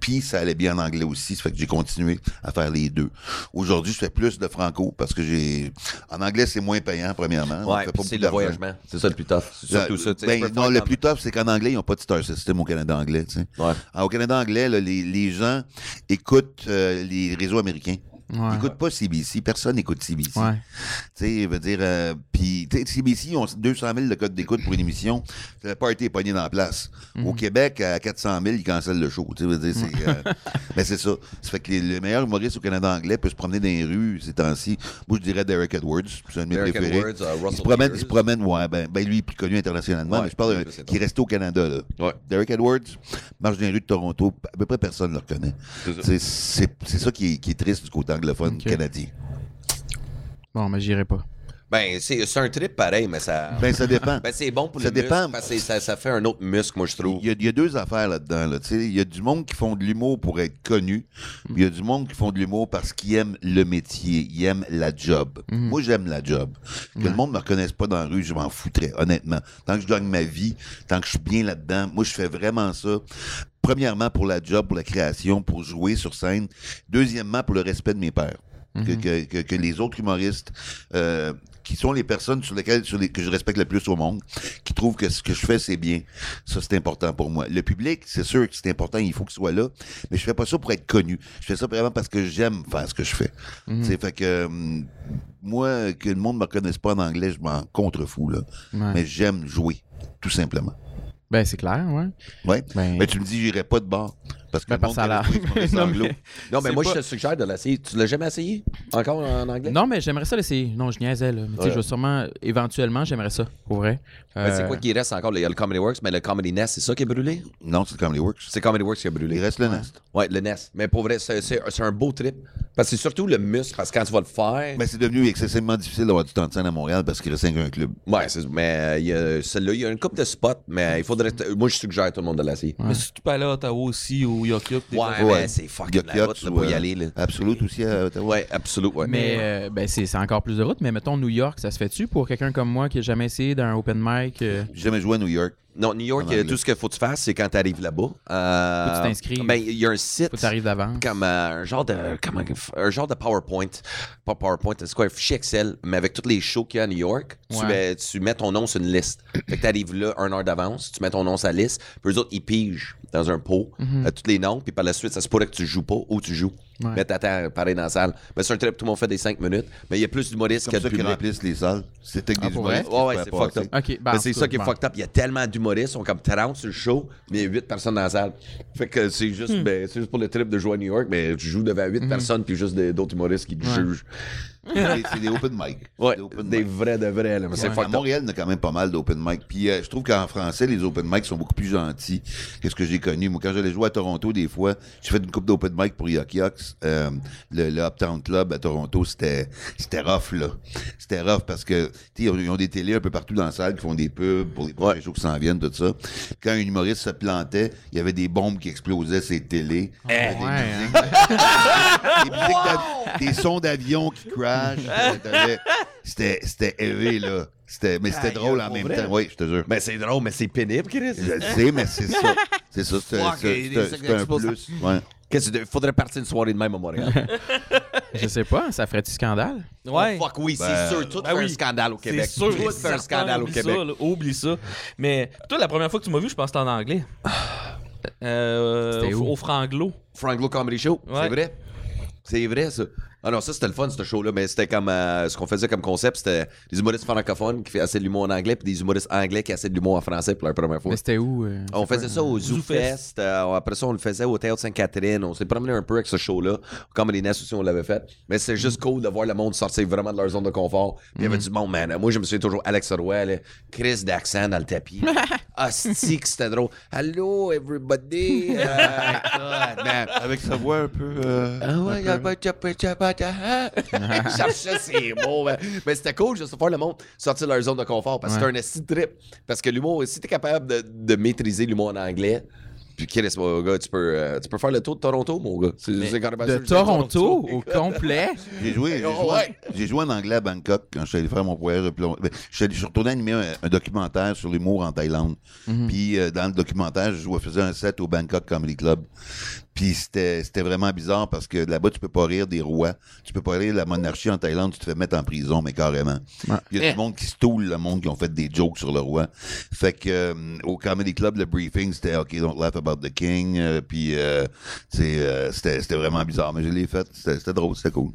Puis ça allait bien en anglais aussi, ça fait que j'ai continué à faire les deux. Aujourd'hui, je fais plus de franco parce que j'ai en anglais c'est moins payant premièrement. Ouais, c'est le voyagement. C'est ça le plus tough. Surtout ça. tu sais, ben, non, le plus tough, c'est qu'en anglais, ils n'ont pas de star system au Canada anglais. tu sais. Ouais. Ah, au Canada anglais, là, les, les gens écoutent euh, les réseaux américains. Ils Ouais. n'écoutent pas CBC. Personne n'écoute CBC. Ouais. Tu sais, veut dire, euh, puis CBC, ils ont 200 000 de code d'écoute pour une émission. Le party est pogné dans la place. Mhm. Au Québec, à 400 000, ils cancellent le show. Tu veut dire, c'est, euh, ben, c'est ça. Ça fait que les- le meilleur humoriste au Canada anglais peut se promener dans les rues ces temps-ci. Moi, je dirais Derek Edwards. C'est un de mes Derek préférés. Edwards, euh, il Russell se promène, il se promène, ouais, ben, ben lui, il est plus connu internationalement, Ouais, mais je parle qui est resté au Canada, là. Ouais. Derek Edwards marche dans les rues de Toronto, à peu près personne ne le reconnaît. C'est ça. C'est, c'est, c'est ça qui est, qui est triste du côté anglophone Ok. canadien. Bon, mais j'irai pas. Ben, c'est c'est un trip pareil, mais ça. Ben, ça dépend. Ben, c'est bon pour Ça le muscle, dépend. parce que ça, ça fait un autre muscle, moi, je trouve. Il y, a, il y a deux affaires là-dedans. Là. Tu sais, Il y a du monde qui font de l'humour pour être connu. puis Il y a du monde qui font de l'humour parce qu'ils aiment le métier. Ils aiment la job. Moi, j'aime la job. Que le monde me reconnaisse pas dans la rue, je m'en foutrais, honnêtement. Tant que je gagne ma vie, tant que je suis bien là-dedans, moi, je fais vraiment ça. Premièrement, pour la job, pour la création, pour jouer sur scène. Deuxièmement, pour le respect de mes pères. Que, que, que, que les autres humoristes, euh, qui sont les personnes sur lesquelles sur les, que je respecte le plus au monde, qui trouvent que ce que je fais, c'est bien. Ça, c'est important pour moi. Le public, c'est sûr que c'est important, il faut qu'il soit là, mais je fais pas ça pour être connu. Je fais ça vraiment parce que j'aime faire ce que je fais. Tu sais, fait que hum, moi, que le monde me reconnaisse pas en anglais, je m'en contrefous, là. Ouais. Mais j'aime jouer, tout simplement. Ben, c'est clair, ouais. Ouais. Ben- Mais tu me dis, j'irai pas de bar. Parce que Ben, le parce Non, mais- Non, mais moi, pas- je te suggère de l'essayer. Tu l'as jamais essayé? Encore en anglais? Non, mais j'aimerais ça l'essayer. Non, je niaisais, là. Mais tu sais, Ouais. je vais sûrement, éventuellement, j'aimerais ça, pour vrai. Ben, c'est Euh, quoi qui reste encore? Il y a le Comedy Works, mais le Comedy Nest, c'est ça qui est brûlé? Non, c'est Comedy Works. C'est Comedy Works qui a brûlé. Il reste le Nest. Ouais, le Nest. Mais pour vrai, c'est c'est- c'est un beau trip. Parce que c'est surtout le muscle, parce que quand tu vas le faire. Mais c'est devenu excessivement difficile d'avoir du temps de scène à Montréal parce qu'il restait qu'un club. Ouais, mais euh, il y a celle-là, il y a une coupe de spots, mais il faudrait. Moi, je suggère tout le monde de l'essayer. Mais si tu peux aller à Ottawa aussi, au Yuk Yuk, t'es Ouais, pas- Ouais. c'est fucking la Yuck route là, ou, pour y aller. Là. Absolute aussi à Ottawa. Ouais, absolument. Ouais. Mais euh, ben, c'est c'est encore plus de route. Mais mettons New York, ça se fait-tu pour quelqu'un comme moi qui a jamais essayé d'un open mic? euh, J'ai jamais joué à New York. Non, New York, euh, tout ce qu'il faut que tu fasses, c'est quand tu arrives là-bas. Euh, Faut que tu t'inscrives. Ben, il y a un site. Faut que t'arrives d'avance. Comme euh, un genre de. Comment, un genre de PowerPoint. Pas PowerPoint, c'est quoi? Un fichier Excel, mais avec tous les shows qu'il y a à New York. Tu, Ouais. mets, tu mets ton nom sur une liste. fait que tu arrives là une heure d'avance, tu mets ton nom sur la liste, puis eux autres, ils pigent dans un pot euh, tous les noms, puis par la suite, ça se pourrait que tu joues pas ou tu joues. Ouais. Mais t'attends pareil dans la salle. Mais c'est un trip, tout le monde fait des 5 minutes, mais il y a plus d'humoristes C'est que de public. remplissent les salles. C'était avec Ah, des humoristes. qui Ouais, ouais, c'est fucked up. Ben, en c'est ça qui est fucked up. Il y a tellement d'humoristes, ils sont comme 30 sur le show, mais il y a 8 personnes dans la salle. Fait que c'est juste, Hmm. ben, c'est juste pour le trip de jouer à New York, mais tu joues devant 8 personnes, puis juste d'autres humoristes qui te Ouais. jugent. C'est c'est des open mic. Ouais, Des open des mic. vrais de vrais, là. Mais c'est À fucked up. Montréal, il y a quand même pas mal d'open mic. Puis euh, je trouve qu'en français, les open mic sont beaucoup plus gentils que ce que j'ai connu. Moi, quand j'allais jouer à Toronto, des fois, j'ai fait une coupe d'open mic pour Yuck Yucks. Euh, le, le Uptown Club à Toronto, c'était c'était rough, là. C'était rough parce que, tu sais, ils ont- des télés un peu partout dans la salle qui font des pubs pour les prochains shows qui s'en viennent, tout ça. Quand un humoriste se plantait, il y avait des bombes qui explosaient ces télés. Y avait des ouais, musiques- des, des sons d'avion qui crashent. T'avais- C'était c'était élevé, là. C'était, mais c'était drôle en même vrai? temps. Oui, je te jure. Mais c'est drôle, mais c'est pénible, Chris. Je le sais, mais c'est ça. C'est ça. C'est un plus. Ouais. Qu'est-ce que faudrait partir une soirée de même à Montréal. Je sais pas, ça ferait-tu scandale? Ouais. Oh, fuck oui, Ben, c'est sûr. Tout ben fait un scandale au Québec. C'est sûr, Tout fait un scandale au oublie Québec. Ça, là, oublie ça. Mais toi, la première fois que tu m'as vu, je pense que c'était en anglais. Euh, C'était au, où? au Franglo. Franglo Comedy Show, Ouais. c'est vrai. C'est vrai, ça. Ah non, ça, c'était le fun, ce show-là. Mais c'était comme. euh, ce qu'on faisait comme concept, c'était des humoristes francophones qui faisaient assez de l'humour en anglais, puis des humoristes anglais qui essaient de l'humour en français pour la première fois. Mais c'était où? euh, On faisait quoi, ça au euh, Zoo. Fest. euh, après ça, on le faisait au Théâtre Sainte-Catherine. On s'est promené un peu avec ce show-là. Comme les Nest aussi, on l'avait fait. Mais c'est juste cool de voir le monde sortir vraiment de leur zone de confort. Puis Il y avait du monde, man. Moi, je me souviens toujours Alex là, Chris d'accent dans le tapis. Asti, que c'était drôle. Hello, everybody? God, man. Avec sa voix un peu. euh, Ah ouais, Je cherchais ces mots. Mais c'était cool juste voir le monde sortir de leur zone de confort parce que Ouais. c'est un trip. Parce que l'humour, si t'es capable de, de maîtriser l'humour en anglais, puis Chris, mon gars, tu peux, euh, tu peux faire le tour de Toronto, mon gars. C'est- c'est quand même De que Toronto au complet? J'ai joué, j'ai Oh, joué, ouais. j'ai joué en anglais à Bangkok quand je suis allé faire mon voyage de plus long- ben, Je suis allé- je suis retourné animer un, un documentaire sur l'humour en Thaïlande. Puis euh, dans le documentaire, je faisais un set au Bangkok Comedy Club. Puis c'était c'était vraiment bizarre parce que là-bas, tu peux pas rire des rois. Tu peux pas rire de la monarchie en Thaïlande, tu te fais mettre en prison, mais carrément. Il y a du monde qui se toule, le monde qui ont fait des jokes sur le roi. Fait que euh, au Comedy Club, le briefing, c'était OK, don't laugh about the king. euh, puis euh, c'est, euh, c'était c'était vraiment bizarre, mais je l'ai fait. C'était c'était drôle, c'était cool.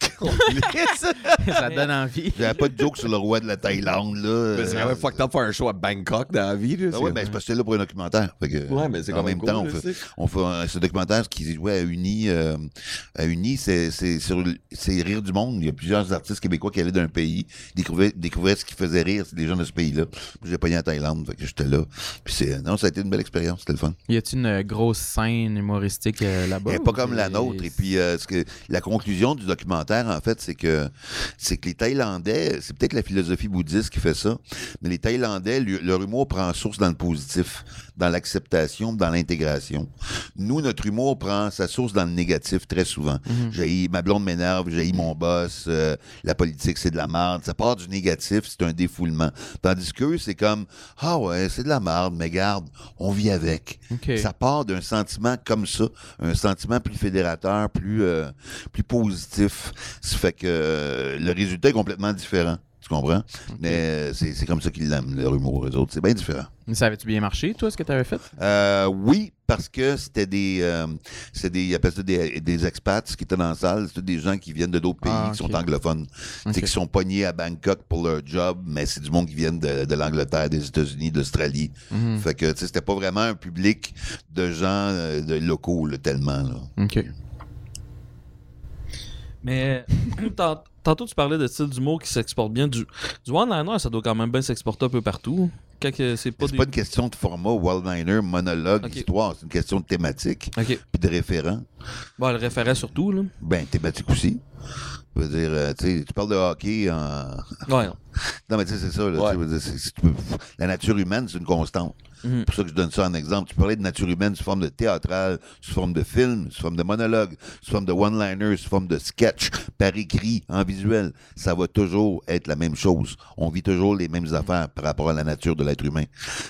ça donne envie. J'avais pas de joke sur le roi de la Thaïlande, là. Mais c'est quand même fucked up faire un show à Bangkok dans la vie. Là, Ben ouais, ben c'est parce que c'est là pour un documentaire. Fait que, Ouais, mais c'est en quand même même temps, on fait, on fait un- ce documentaire qui jouait à Uni. euh, à Uni, c'est c'est sur le- c'est rire du monde. Il y a plusieurs artistes québécois qui allaient d'un pays, découvraient, découvraient ce qui faisait rire des gens de ce pays-là. Puis J'ai pogné en Thaïlande, fait que j'étais là. Puis c'est non, ça a été une belle expérience, c'était le fun. Y a-tu une euh, grosse scène humoristique euh, là-bas? Pas comme la nôtre. Et puis, euh, que, la conclusion du documentaire, en fait, c'est que c'est que les Thaïlandais, c'est peut-être la philosophie bouddhiste qui fait ça, mais les Thaïlandais, leur humour prend source dans le positif, dans l'acceptation, dans l'intégration. Nous, notre humour prend sa source dans le négatif très souvent. J'ai ma blonde m'énerve, j'ai mon boss, euh, la politique c'est de la merde. Ça part du négatif, c'est un défoulement. Tandis que c'est comme ah ouais, c'est de la merde, mais garde, on vit avec. Ça part d'un sentiment comme ça, un sentiment plus fédérateur, plus euh, plus positif. Ça fait que euh, le résultat est complètement différent. Tu comprends? Mais euh, c'est c'est comme ça qu'ils l'aiment, leur humour, eux autres. C'est bien différent. Mais Ça avait-tu bien marché, toi, ce que t'avais fait? Euh, oui, parce que c'était des, euh, c'était des, ils appellent ça des, des expats qui étaient dans la salle. C'était des gens qui viennent de d'autres pays, Ah, qui sont anglophones. Tu sais, Ok. qui sont pognés à Bangkok pour leur job, mais c'est du monde qui viennent de, de l'Angleterre, des États-Unis, d'Australie. Mhm. Fait que, tu sais, c'était pas vraiment un public de gens euh, de locaux, là, tellement, là. OK. Mais tant- tantôt, tu parlais de style d'humour qui s'exporte bien. Du, du one-liner, ça doit quand même bien s'exporter un peu partout. Quand que c'est pas C'est des... pas une question de format, one-liner, monologue, Ok. histoire. C'est une question de thématique, OK. puis de référent. Bon, le référent surtout, là. Ben, thématique aussi. Je veux dire, euh, tu sais, tu parles de hockey en, Ouais. non. Mais tu sais, c'est ça. Là, Ouais. tu sais, je veux dire, c'est- c'est- tu peux- la nature humaine, c'est une constante. Mhm. C'est pour ça que je donne ça en exemple. Tu parlais de nature humaine sous forme de théâtral, sous forme de film, sous forme de monologue, sous forme de one-liner, sous forme de sketch, par écrit, en visuel. Ça va toujours être la même chose. On vit toujours les mêmes affaires par rapport à la nature de l'être humain.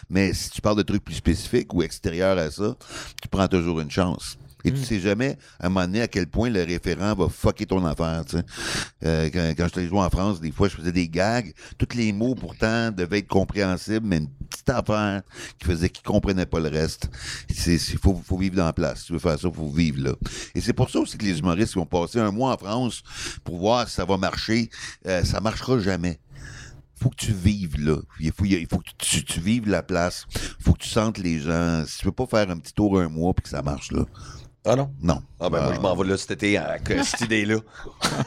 Mais si tu parles de trucs plus spécifiques ou extérieurs à ça, tu prends toujours une chance. Et tu sais jamais, à un moment donné, à quel point le référent va fucker ton affaire, tu sais. Euh, quand, quand allé jouer en France, des fois, je faisais des gags. Tous les mots, pourtant, devaient être compréhensibles, mais une petite affaire qui faisait qu'ils comprenaient pas le reste. C'est- faut, faut vivre dans la place. Si tu veux faire ça, faut vivre là. Et c'est pour ça aussi que les humoristes qui vont passer un mois en France pour voir si ça va marcher, euh, ça marchera jamais faut que tu vives là. Il faut, il faut que tu, vives la place. faut que tu sentes les gens. Si tu veux pas faire un petit tour un mois puis que ça marche là. Ah non? Non. Ah ben moi, je m'en vais là cet été avec euh, cette idée-là.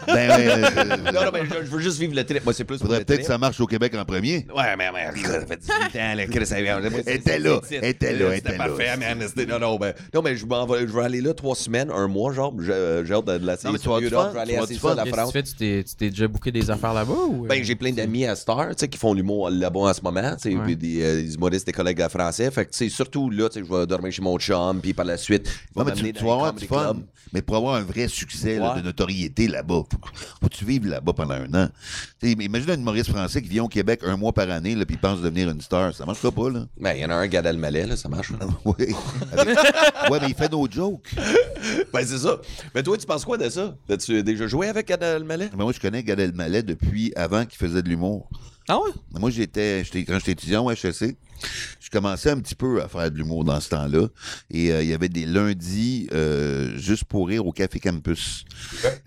Ben, euh, non, non, mais je, je veux juste vivre le trip. Moi, c'est plus faudrait peut-être que ça marche au Québec en premier. Ouais, mais, mais ça fait 18 ans, là, Chris, était là, elle était là, était là. parfait, man. C'était- Non, non, ben, non, mais je m'en vais, je vais aller là trois semaines, un mois, genre. J'ai j'ai hâte de, de l'essayer. Non, mais tu vas aller tu vas ça, fun. la que tu France. fais? Tu t'es, tu t'es déjà booké des affaires là-bas? Ou... euh? Ben, j'ai plein d'amis à Star, tu sais, qui font l'humour là-bas en ce moment, tu sais, euh, des humoristes, des collègues français. Fait que, tu sais, surtout là, tu sais, je vais dormir chez mon chum, puis par la suite, tu, tu vas avoir du fun. Mais pour avoir un vrai succès là, de notoriété là-bas, faut, faut que tu vives là-bas pendant un an? Tu imagine un humoriste français qui vient au Québec un mois par année, puis pense devenir une star. Ça marchera pas, là. Ben, il y en a un, Gad Elmaleh, là, ça marche. Oui. Avec- Ouais, mais il fait nos jokes. Ben, c'est ça. Mais toi, tu penses quoi de ça? As-tu déjà joué avec Gad Elmaleh? Moi, je connais Gad Elmaleh depuis avant qu'il faisait de l'humour. Ah ouais? Moi, j'étais, j'étais- quand j'étais étudiant au HEC, je commençais un petit peu à faire de l'humour dans ce temps-là. Et euh, il y avait des lundis euh, juste pour rire au Café Campus.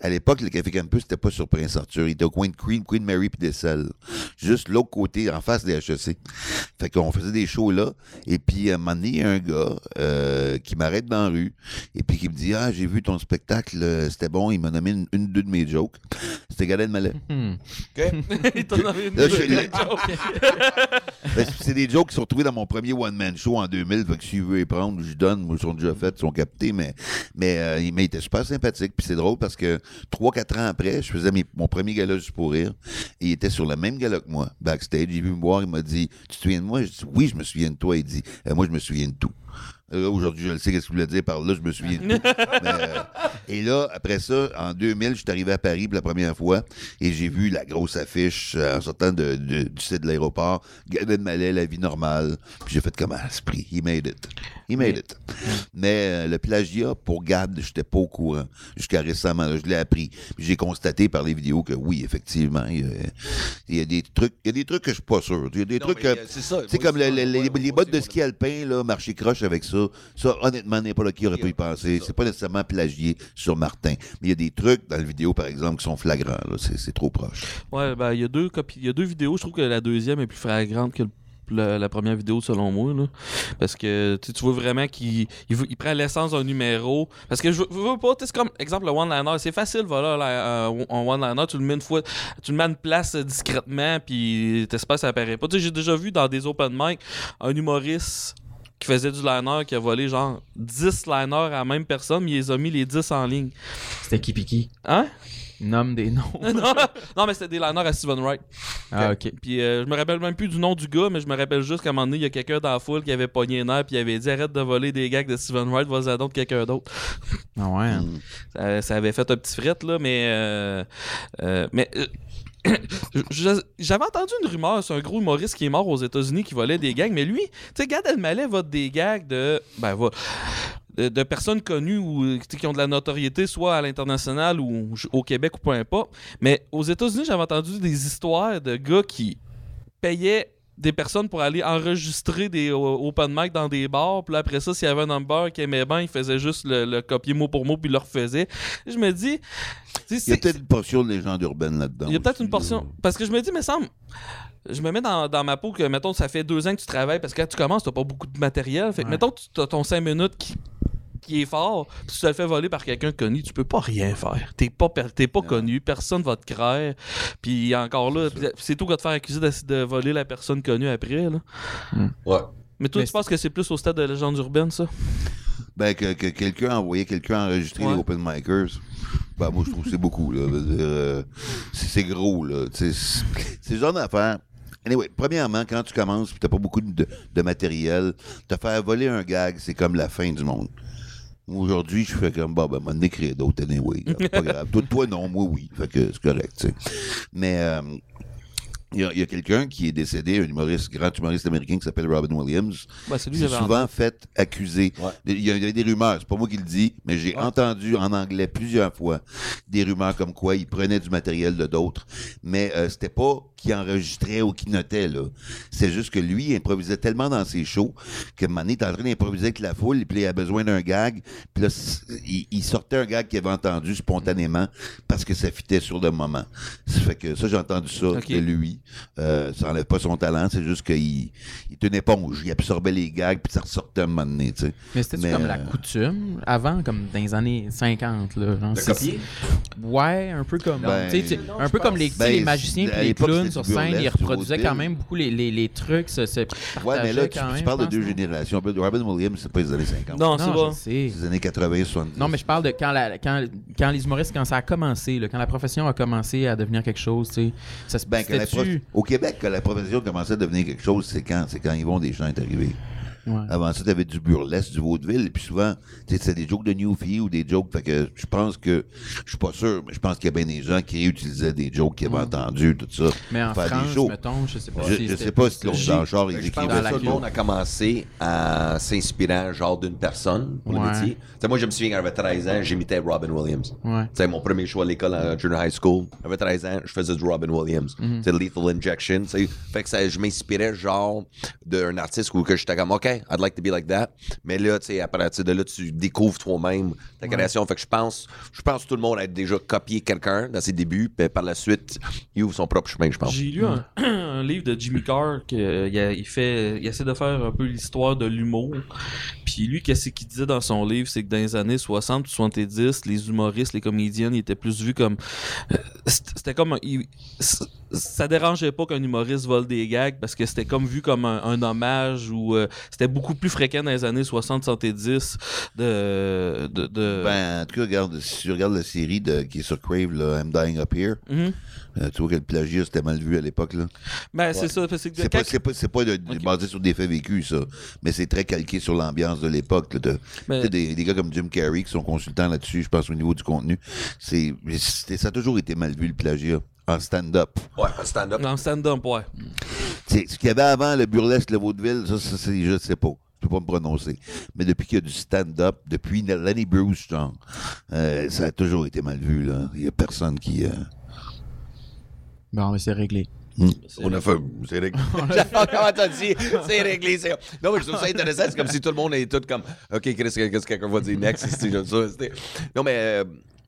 À l'époque, le Café Campus, c'était pas sur Prince-Arthur. Il était au coin de Queen, Queen Mary puis des Selles. Juste l'autre côté, en face des HEC. Fait qu'on faisait des shows là. Et puis, à un moment donné, il y a un gars euh, qui m'arrête dans la rue et puis qui me dit « Ah, j'ai vu ton spectacle, c'était bon. » Il m'a nommé une, une deux de mes jokes. C'était Gad Elmaleh. Hmm. Il t'a donné une Là, je- bonne joke. Ben, c'est des jokes qui sont trouvés dans mon premier one-man show en 2000. Fait que s'il veut les prendre, je donne. Ils sont déjà faits, ils sont captés. Mais, mais, euh, il- était super sympathique. Puis c'est drôle parce que 3-4 ans après, je faisais mon premier gala juste pour rire. Et il était sur le même gala que moi, backstage. Il est venu me voir, il m'a dit Tu te souviens de moi Je dis Oui, je me souviens de toi. Il dit Euh, Moi, je me souviens de tout. Là, Aujourd'hui, je le sais qu'est-ce qu'il voulait dire par là, je me souviens de tout. Mais, euh, et là, après ça, en 2000, je suis arrivé à Paris pour la première fois et j'ai vu la grosse affiche euh, en sortant de- de- du site de l'aéroport. Gad Elmaleh, la vie normale. Puis j'ai fait comme à l'esprit. He made it. He made it. Mais euh, le plagiat, pour Gad, j'étais pas au courant. Jusqu'à récemment, là, je l'ai appris. Puis j'ai constaté par les vidéos que oui, effectivement, il y a, il y a des trucs. Il y a des trucs que je suis pas sûr. Il y a des Non, trucs que- euh, c'est ça. c'est comme le- le- les, bottes de ski alpin, là, marcher croche avec ça. Ça, honnêtement, n'importe qui aurait pu y penser. C'est pas nécessairement plagié sur Martin. Mais il y a des trucs dans la vidéo, par exemple, qui sont flagrants. C'est c'est trop proche. Ouais, ben, il y a deux copies. Il y a deux vidéos. Je trouve que la deuxième est plus flagrante que le- la, la première vidéo, selon moi. Là. Parce que tu vois vraiment qu'il il, prend l'essence d'un numéro. Parce que je veux- veux pas, tu sais, c'est comme, exemple, le one-liner. C'est facile, voilà, là, un un one-liner. Tu le mets une fois, tu le mets en place euh, discrètement, puis t'espères ça apparaît pas. Tu sais, j'ai déjà vu dans des open mic un humoriste qui faisait du liner, qui a volé genre 10 liners à la même personne, mais il les a mis les 10 en ligne. C'était qui pis qui? Hein? Nomme des noms. non, non, mais c'était des liners à Steven Wright. Ah, ok. Puis euh, je me rappelle même plus du nom du gars, mais je me rappelle juste qu'à un moment donné, il y a quelqu'un dans la foule qui avait pogné un air puis il avait dit arrête de voler des gags de Steven Wright, vas-y donc quelqu'un d'autre. Ah ouais. Ça, ça avait fait un petit fret là, mais euh, euh, mais euh, j'avais entendu une rumeur, c'est un gros humoriste qui est mort aux États-Unis qui volait des gags, mais lui, tu sais, Gad Elmaleh vote des gags de ben va de, de personnes connues ou qui ont de la notoriété, soit à l'international ou au Québec ou peu importe. Mais aux États-Unis, j'avais entendu des histoires de gars qui payaient des personnes pour aller enregistrer des open mic dans des bars. Puis là, après ça, s'il y avait un number qui aimait bien, il faisait juste le, le copier mot pour mot puis il le refaisait. Je me dis, Il y a c'est- peut-être une portion de légende urbaine là-dedans. il y a peut-être une portion. Parce que je me dis, mais semble. Je me mets dans, dans ma peau que, mettons, ça fait deux ans que tu travailles parce que quand tu commences, t'as pas beaucoup de matériel. Fait que, Ouais. mettons, tu as ton cinq minutes qui, qui est fort, puis tu te le fais voler par quelqu'un de connu, tu peux pas rien faire. T'es pas, pas connu, personne va te craindre. Puis encore là, c'est tout qu'à te faire accuser de, de voler la personne connue après. Là. Ouais. Mais toi, Mais tu penses que c'est plus au stade de légende urbaine, ça? Ben, que, que quelqu'un a envoyé quelqu'un enregistrer Ouais. les open micers. Ben, moi, je trouve que c'est beaucoup, là. Euh, c'est gros, là. C'est genre d'affaire. Anyway, premièrement, quand tu commences et t'as pas beaucoup de, de matériel, te faire voler un gag, c'est comme la fin du monde. Aujourd'hui, je fais comme, bah, ben, m'en écrire d'autres, anyway. C'est pas grave. Toi, toi, non, moi, oui. Fait que c'est correct, tu sais. Mais, euh, il y a, il y a quelqu'un qui est décédé, un humoriste, grand humoriste américain qui s'appelle Robin Williams. Ben, c'est souvent fait accuser. Ouais. Il y a, il y a des rumeurs, c'est pas moi qui le dis, mais j'ai entendu en anglais plusieurs fois des rumeurs comme quoi il prenait du matériel de d'autres, mais euh, c'était pas qu'il enregistrait ou qu'il notait là. C'est juste que lui il improvisait tellement dans ses shows que un moment donné, il était en train d'improviser avec la foule, et puis là, il a besoin d'un gag, puis là il, il sortait un gag qu'il avait entendu spontanément parce que ça fitait sur le moment. Ça fait que ça j'ai entendu ça Ok. de lui. Euh, ça enlève pas son talent, c'est juste qu'il il était une éponge, il absorbait les gags puis ça ressortait un moment donné. Mais c'était comme la euh, coutume avant, comme dans les années 50, là. genre, copier? Ouais, un peu comme. Ben, non, un peu comme les, tu sais, Ben, les magiciens puis les clowns sur scène, ils reproduisaient quand même beaucoup les, les, les trucs. Se Ouais, mais là, tu, partageaient quand tu même, parles de deux non? générations. Robin Williams, c'est pas les années 50. Non, c'est sais. C'est les années 80, 70. Non, mais je parle de quand, la, quand, quand les humoristes, quand ça a commencé, là, quand la profession a commencé à devenir quelque chose, tu sais. Ça se Ben, la Au Québec, quand la profession commençait à devenir quelque chose, c'est quand, c'est quand Yvon Deschamps est arrivé. Ouais. Avant ça, t'avais du burlesque, du vaudeville. Et puis souvent, tu sais, c'était des jokes de Newfie ou des jokes. Fait que je pense que, je suis pas sûr, mais je pense qu'il y a bien des gens qui réutilisaient des jokes qu'ils avaient entendus, tout ça. Mais en faire des France, shows. mettons, je sais pas Je, si je sais pas plus, si l'autre dans le genre, ils écrivaient ça. tout le monde a commencé à s'inspirer genre d'une personne pour le Ouais. métier. Tu sais, moi, je me souviens quand j'avais 13 ans, j'imitais Robin Williams. Ouais. Tu sais, mon premier show à l'école à junior high school, j'avais 13 ans, je faisais du Robin Williams. Tu sais, Lethal Injection. tu sais. Fait que ça, je m'inspirais genre d'un artiste où que j'étais comme, OK, I'd like to be like that. Mais là, tu sais, à partir de là, tu découvres toi-même ta création. Fait que je pense, je pense que tout le monde a déjà copié quelqu'un dans ses débuts, puis par la suite, il ouvre son propre chemin, je pense. J'ai lu un, un livre de Jimmy Carr qu'il il fait, il essaie de faire un peu l'histoire de l'humour. Puis lui, qu'est-ce qu'il disait dans son livre, c'est que dans les années 60 70, les humoristes, les comédiennes, ils étaient plus vus comme, euh, c'était comme, ça dérangeait pas qu'un humoriste vole des gags parce que c'était comme vu comme un, un hommage ou euh, c'était beaucoup plus fréquent dans les années 60 70 de, de, de- Ben, en tout cas, regarde, si tu regardes la série de, qui est sur Crave, là, I'm Dying Up Here, Mhm. euh, tu vois que le plagiat, c'était mal vu à l'époque, là. Ben, c'est ça, que C'est quand- pas, pas, de- basé sur des faits vécus, ça. Mais c'est très calqué sur l'ambiance de l'époque. sais, des, des gars comme Jim Carrey qui sont consultants là-dessus, je pense, au niveau du contenu. C'est, ça a toujours été mal vu, le plagiat. En stand-up. Ouais, stand-up. dans le stand-up, ouais. Tu sais, ce qu'il y avait avant, le burlesque, le vaudeville, ça, ça c'est, je sais pas. Je peux pas me prononcer. Mais depuis qu'il y a du stand-up, depuis Lenny Bruce, genre, euh, ça a toujours été mal vu, là. Il y a personne qui... euh, Bon, mais c'est réglé. On a fait. C'est réglé. Comment t'as dit. C'est réglé. c'est- Non, mais je trouve ça intéressant. C'est comme si tout le monde est tout comme. OK, Chris, qu'est-ce que quelqu'un va dire next? C'est comme ça, c'était- Non, mais. euh,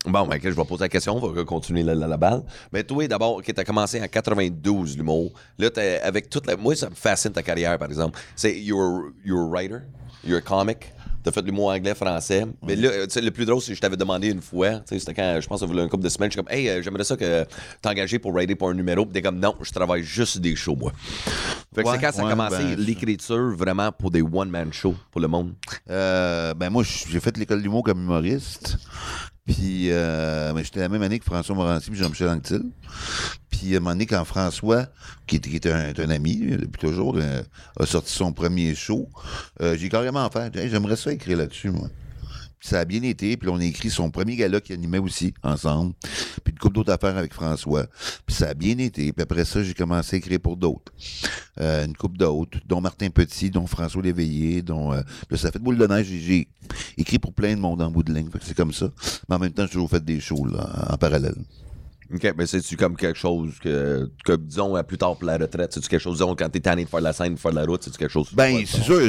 Bon, ben, je vais poser la question, on va continuer la, la- la balle. Mais toi, d'abord, OK, t'as commencé en 92, l'humour. Là, t'es avec toute la. Moi, ça me fascine ta carrière, par exemple. C'est you're, you're a writer, you're a comic. T'as fait de l'humour anglais, français. Mais là, tu sais, le plus drôle, c'est que je t'avais demandé une fois, tu sais, c'était quand, je pense, ça voulait un couple de semaines, je suis comme, hey, euh, j'aimerais ça que t'es engagé pour writer pour un numéro. Puis t'es comme, non, je travaille juste des shows, moi. Fait que Ouais, c'est quand ça a commencé ben, l'écriture vraiment pour des one-man shows pour le monde? Euh, ben moi, j'ai fait l'école d'humour comme humoriste. Puis, euh, ben, j'étais la même année que François Morancy et Jean-Michel Anctil. Puis, à un moment donné, quand François, qui était, un, ami lui, depuis toujours, euh, a sorti son premier show, euh, j'ai carrément fait, j'aimerais ça écrire là-dessus, moi. Ça a bien été, puis on a écrit son premier gala qui animait aussi ensemble, puis une couple d'autres affaires avec François. Puis ça a bien été, puis après ça, j'ai commencé à écrire pour d'autres. Euh, une couple d'autres, dont Martin Petit, dont François Léveillé, dont... Euh, ça fait de boule de neige, j'ai- écrit pour plein de monde en bout de ligne, c'est comme ça. Mais en même temps, j'ai toujours fait des shows, là, en parallèle. OK, mais c'est-tu comme quelque chose que, que, disons, à plus tard pour la retraite, c'est-tu quelque chose, disons, quand t'es tanné de faire de la scène, de faire de la route, c'est-tu quelque chose? Ben, c'est sûr,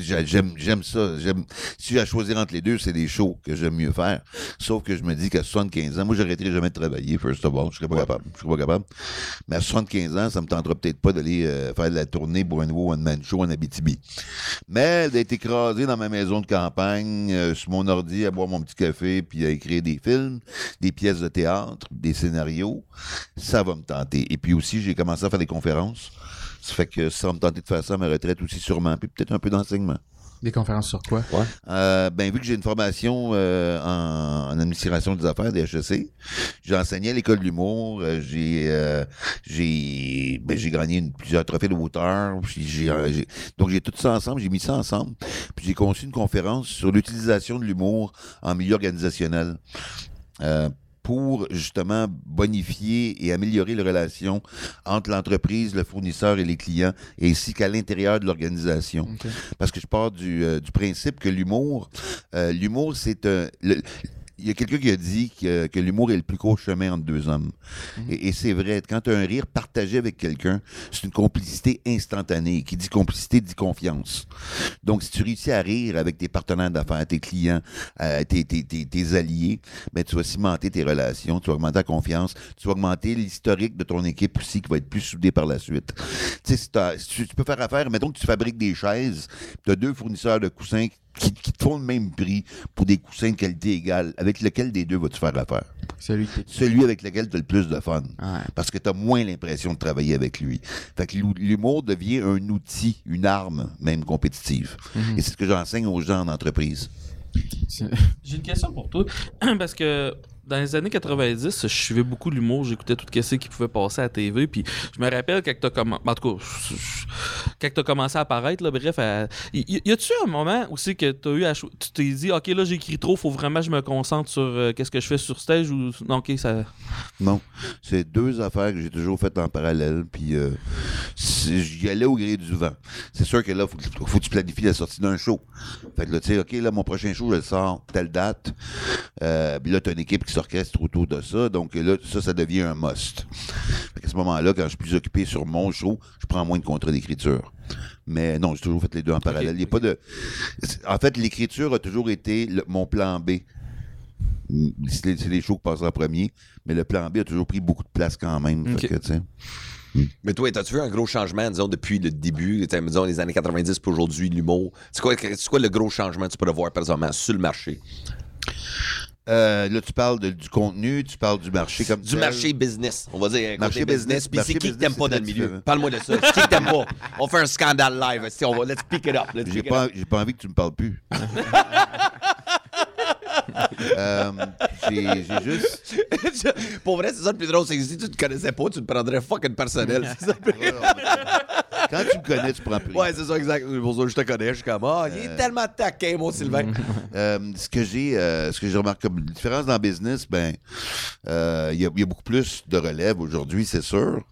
j'aime, j'aime ça. J'aime, si j'ai à choisir entre les deux, c'est des shows que j'aime mieux faire. Sauf que je me dis qu'à 75 ans, moi, j'arrêterai jamais de travailler, first of all. Je serais pas capable. Je serais pas capable. Mais à 75 ans, ça me tentera peut-être pas d'aller euh, faire de la tournée pour un nouveau one-man show en Abitibi. Mais d'être écrasé dans ma maison de campagne, euh, sur mon ordi, à boire mon petit café, puis à écrire des films, des pièces de théâtre, des scénarios, ça va me tenter. Et puis aussi, j'ai commencé à faire des conférences. Ça fait que ça va me tenter de faire ça à ma retraite aussi sûrement, puis peut-être un peu d'enseignement. Des conférences sur quoi? Euh, ben, vu que j'ai une formation euh, en, en administration des affaires des HEC, j'ai enseigné à l'école de l'humour, euh, j'ai euh, j'ai ben, j'ai gagné une- plusieurs trophées de hauteur, puis j'ai j'ai- donc j'ai tout ça ensemble, j'ai mis ça ensemble, puis j'ai conçu une conférence sur l'utilisation de l'humour en milieu organisationnel. Pour justement bonifier et améliorer les relations entre l'entreprise, le fournisseur et les clients, ainsi qu'à l'intérieur de l'organisation parce que je pars du, euh, du principe que l'humour, euh, l'humour, c'est un. le- il y a quelqu'un qui a dit que, que l'humour est le plus court chemin entre deux hommes. Et, et c'est vrai. Quand tu as un rire partagé avec quelqu'un, c'est une complicité instantanée. Qui dit complicité dit confiance. Donc, si tu réussis à rire avec tes partenaires d'affaires, tes clients, euh, tes, tes, tes, tes alliés, ben, tu vas cimenter tes relations, tu vas augmenter ta confiance, tu vas augmenter l'historique de ton équipe aussi qui va être plus soudée par la suite. Tu sais, si, tu, tu peux faire affaire, mettons que tu fabriques des chaises, tu as deux fournisseurs de coussins qui, qui te font le même prix pour des coussins de qualité égale. Avec lequel des deux vas-tu faire affaire? Celui qui. Celui avec lequel tu as le plus de fun. Ouais. Parce que tu as moins l'impression de travailler avec lui. Fait que l'humour devient un outil, une arme, même compétitive. Mhm. Et c'est ce que j'enseigne aux gens en entreprise. J'ai une question pour toi. Parce que dans les années 90, je suivais beaucoup l'humour, j'écoutais tout ce qui pouvait passer à la TV, puis je me rappelle quand t'as commencé, quand t'as commencé à apparaître, là, bref, y, a-tu un moment aussi que t'as eu à tu t'es dit, ok, là j'écris trop, faut vraiment que je me concentre sur euh, qu'est-ce que je fais sur stage ou non, ça. Non. C'est deux affaires que j'ai toujours faites en parallèle. Puis euh, j'y allais au gré du vent. C'est sûr que là, faut, que- faut que tu planifies la sortie d'un show. Fait que là, tu sais, OK, là, mon prochain show, je le sors telle date. Euh, là, tu as une équipe qui s'orchestre autour de ça. Donc là, ça, ça devient un must. Fait qu'à ce moment-là, quand je suis plus occupé sur mon show, je prends moins de contrats d'écriture. Mais non, j'ai toujours fait les deux en parallèle. Il y a pas de. En fait, l'écriture a toujours été le- mon plan B. C'est les, shows qui passent en premier, mais le plan B a toujours pris beaucoup de place quand même. Fait que, sais. Mais toi, as-tu vu un gros changement, disons, depuis le début, disons, les années 90 pour aujourd'hui, l'humour? C'est quoi, le gros changement que tu pourrais voir présentement sur le marché? Euh, là, tu parles de- du contenu, tu parles du marché comme Du tel. marché business. On va dire Marché business, Puis c'est qui que t'aimes pas dans le milieu? Parle-moi de ça. C'est qui que t'aimes pas? On fait un scandale live. Si on va, let's pick it up. J'ai pas, up. pas envie que tu me parles plus. Euh, j'ai j'ai juste. Pour vrai, c'est ça le plus drôle. C'est que si tu te connaissais pas, tu te prendrais fucking personnel. C'est ça. Quand tu me connais, tu prends plus. Ouais, c'est ça, exact. Pour ça, je te connais. Je suis comme, ah, il est tellement taquin, mon Sylvain. Euh, ce que j'ai euh, ce que j'ai remarqué comme différence dans le business, ben euh, il y, a, il y a beaucoup plus de relève aujourd'hui, c'est sûr.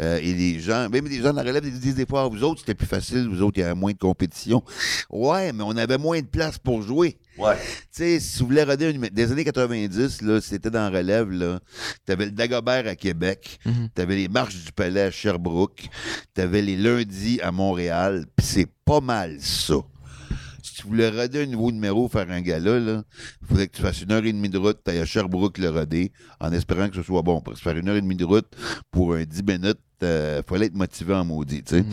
Euh, et les gens, même les gens de la relève ils disent des fois, vous autres, c'était plus facile, vous autres, il y avait moins de compétition. Ouais, mais on avait moins de place pour jouer. Ouais. Tu sais, si tu voulais roder un numé- des années 90, là, c'était dans relève, là. T'avais le Dagobert à Québec, t'avais les marches du Palais à Sherbrooke, t'avais les lundis à Montréal, puis c'est pas mal ça. Si tu voulais roder un nouveau numéro, faire un gala, là, il faudrait que tu fasses une heure et demie de route, t'ailles à Sherbrooke le roder, en espérant que ce soit bon. Parce que faire une heure et demie de route pour un 10 minutes, euh, fallait être motivé en maudit, tu sais.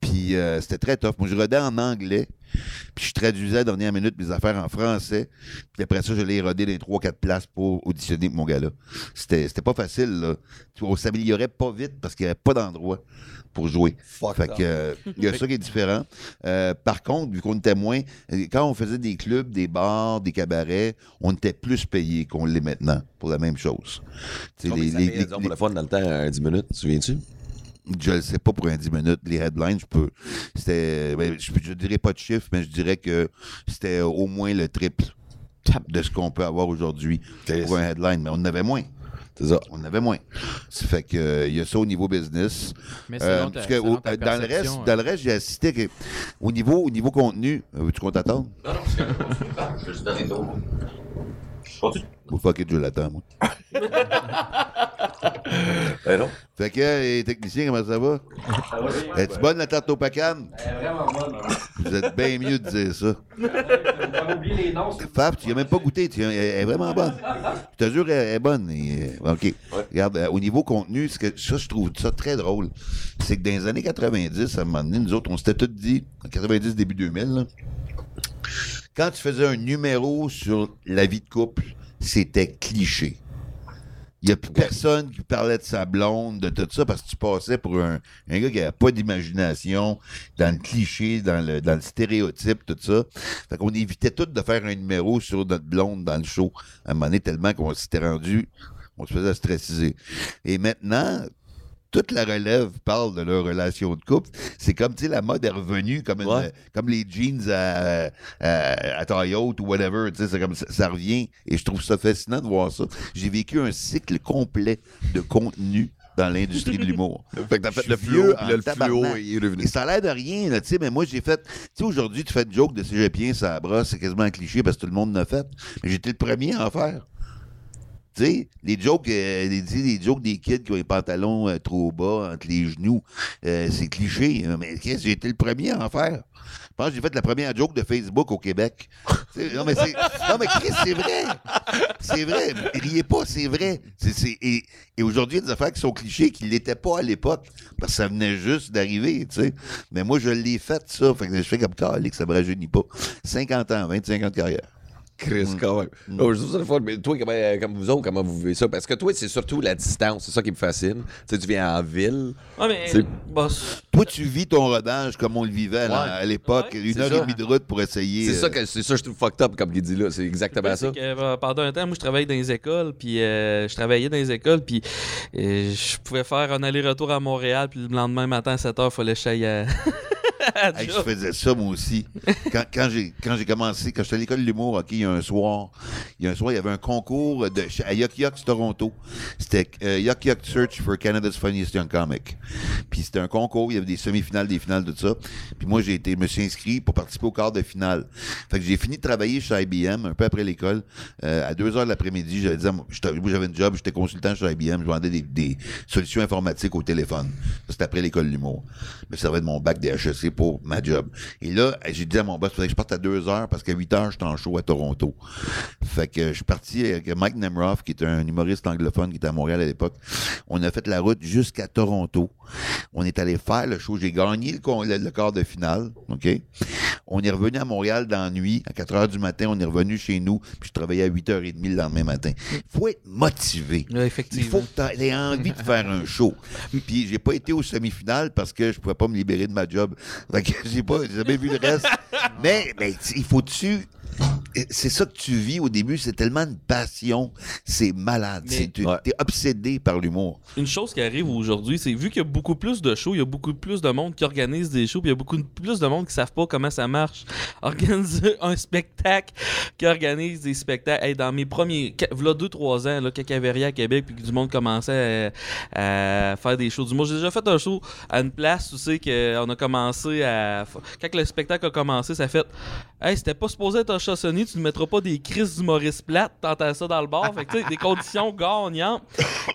Puis euh, c'était très tough. Moi, je rodais en anglais, puis je traduisais à la dernière minute mes affaires en français. Puis après ça, je l'ai rodé les 3-4 places pour auditionner pour mon gars-là. C'était c'était pas facile, là. On s'améliorait pas vite parce qu'il n'y avait pas d'endroit pour jouer. Fuck Fait que euh, il y a ça qui est différent. Euh, par contre, vu qu'on était moins, euh, quand on faisait des clubs, des bars, des cabarets, on était plus payé qu'on l'est maintenant pour la même chose. Tu sais, Combien les- les- les- pour le fun, dans le temps, un 10 minutes, tu te souviens-tu? Je ne sais pas pour un 10 minutes. Les headlines, je peux. C'était. ben, je, je dirais pas de chiffre, mais je dirais que c'était au moins le triple de ce qu'on peut avoir aujourd'hui pour un headline. Mais on en avait moins. C'est ça. On en avait moins. Ça fait que euh, il y a ça au niveau business. Mais Euh, parce que au- ta dans le reste, dans le reste, j'ai assisté que au niveau, au niveau contenu, euh, veux-tu qu'on t'attende? Non, non, c'est juste donner d'eau. Bon, fuck it, je l'attends, moi. Ben non. Fait que, euh, les techniciens, comment ça va? Es-tu bonne la tarte au pacane? vraiment bonne. Vous êtes bien mieux de dire ça. J'avais oublié les noms. c'est- Faf, tu n'as même pas goûté. Tu, elle est vraiment bonne. Je te jure, elle est bonne. Et, euh, OK. Regarde, euh, au niveau contenu, ce que, ça, je trouve ça très drôle. C'est que dans les années 90, à un moment donné, nous autres, on s'était tous dit, en 90, début 2000, là, quand tu faisais un numéro sur la vie de couple, c'était cliché. Il n'y a plus personne qui parlait de sa blonde, de tout ça, parce que tu passais pour un, un gars qui n'avait pas d'imagination, dans le cliché, dans le, dans le stéréotype, tout ça. Fait qu'on évitait tout de faire un numéro sur notre blonde dans le show. À un moment donné, tellement qu'on s'était rendu, on se faisait stressiser. Et maintenant, toute la relève parle de leur relation de couple. C'est comme, tu sais, la mode est revenue, comme, une- Ouais. comme les jeans à, à, à taille haute ou whatever. Tu sais, c'est comme ça, ça revient. Et je trouve ça fascinant de voir ça. J'ai vécu un cycle complet de contenu dans l'industrie de l'humour. Fait que t'as fait le fluo, le fluo est revenu. Et ça a l'air de rien, là, tu sais, mais moi, j'ai fait. Tu sais, aujourd'hui, tu fais une joke de cégepien, ça brosse, c'est quasiment un cliché parce que tout le monde l'a fait. Mais j'étais le premier à en faire. Tu sais, les jokes, euh, les, les jokes des kids qui ont les pantalons euh, trop bas entre les genoux, euh, c'est cliché. Mais qu'est-ce, j'ai été le premier à en faire. Je pense que j'ai fait la première joke de Facebook au Québec. Non, mais c'est, non, mais Chris, c'est vrai. C'est vrai. Riez pas, c'est vrai. Et, et aujourd'hui, il y a des affaires qui sont clichés qui ne l'étaient pas à l'époque. Parce que ça venait juste d'arriver, tu sais. Mais moi, je l'ai fait, ça. Fait que je fais comme calique, ça me rajeunit pas. 50 ans, 25 ans de carrière. Chris, quand même. Oh, je trouve ça. Mais toi, comment, euh, comme vous autres, comment vous vivez ça? Parce que toi, c'est surtout la distance. C'est ça qui me fascine. Tu sais, tu viens en ville. Ouais, mais. C'est- bah, c'est- Toi, tu vis ton rodage comme on le vivait Ouais. à l'époque, Ouais. une heure ça. et demie de route pour essayer. C'est euh, ça que c'est ça que je trouve fucked up, comme il dit là. C'est exactement ça. que, euh, pendant un temps, moi, je travaillais dans les écoles, puis euh, je travaillais dans les écoles, puis euh, je pouvais faire un aller-retour à Montréal, puis le lendemain matin à 7 h, il fallait que Hey, je faisais ça moi aussi. Quand, quand j'ai commencé, quand j'étais à l'école de l'humour, ok, il y a un soir, il y a un soir, il y avait un concours de à Yuck Toronto. C'était euh, Search for Canada's Funniest Young Comic. Puis c'était un concours, il y avait des semi-finales, des finales, tout ça. Puis moi j'ai été, me suis inscrit pour participer au quart de finale. Fait que j'ai fini de travailler chez IBM un peu après l'école. Euh, à 2 heures de l'après-midi, j'avais dit, j'avais une job, j'étais consultant chez IBM, je vendais des, des solutions informatiques au téléphone. C'était après l'école de l'humour. Je me servais de mon bac des HEC pour ma job. Et là, j'ai dit à mon boss, fallait que je parte à 2 heures parce qu'à 8 heures, j'étais en show à Toronto. Fait que je suis parti avec Mike Nemroff, qui est un humoriste anglophone qui était à Montréal à l'époque. On a fait la route jusqu'à Toronto. On est allé faire le show. J'ai gagné le, le- le quart de finale. OK? On est revenu à Montréal dans la nuit. À 4 heures du matin, on est revenu chez nous. Puis je travaillais à 8h30 le lendemain matin. Il faut être motivé. Il faut que tu aies envie de faire un show. Puis j'ai pas été aux semi-finales parce que je pouvais pas me libérer de ma job. J'ai pas j'ai jamais vu le reste. mais, il faut-tu c'est ça que tu vis au début, c'est tellement une passion, c'est malade. Tu Ouais. es obsédé par l'humour. Une chose qui arrive aujourd'hui, c'est vu qu'il y a beaucoup plus de shows, il y a beaucoup plus de monde qui organise des shows, puis il y a beaucoup plus de monde qui savent pas comment ça marche. Organiser un spectacle, qui organise des spectacles. Hey, dans mes premiers, voilà deux trois ans, là, quand il y avait rien à Québec, puis que du monde commençait à, à faire des shows du. J'ai déjà fait un show à une place, tu sais, qu'on a commencé à. Quand le spectacle a commencé, ça fait. Hey, c'était pas supposé être un tu ne mettras pas des crises d'humoristes plates, t'entends ça dans le bar. Fait que, tu sais, des conditions gagnantes.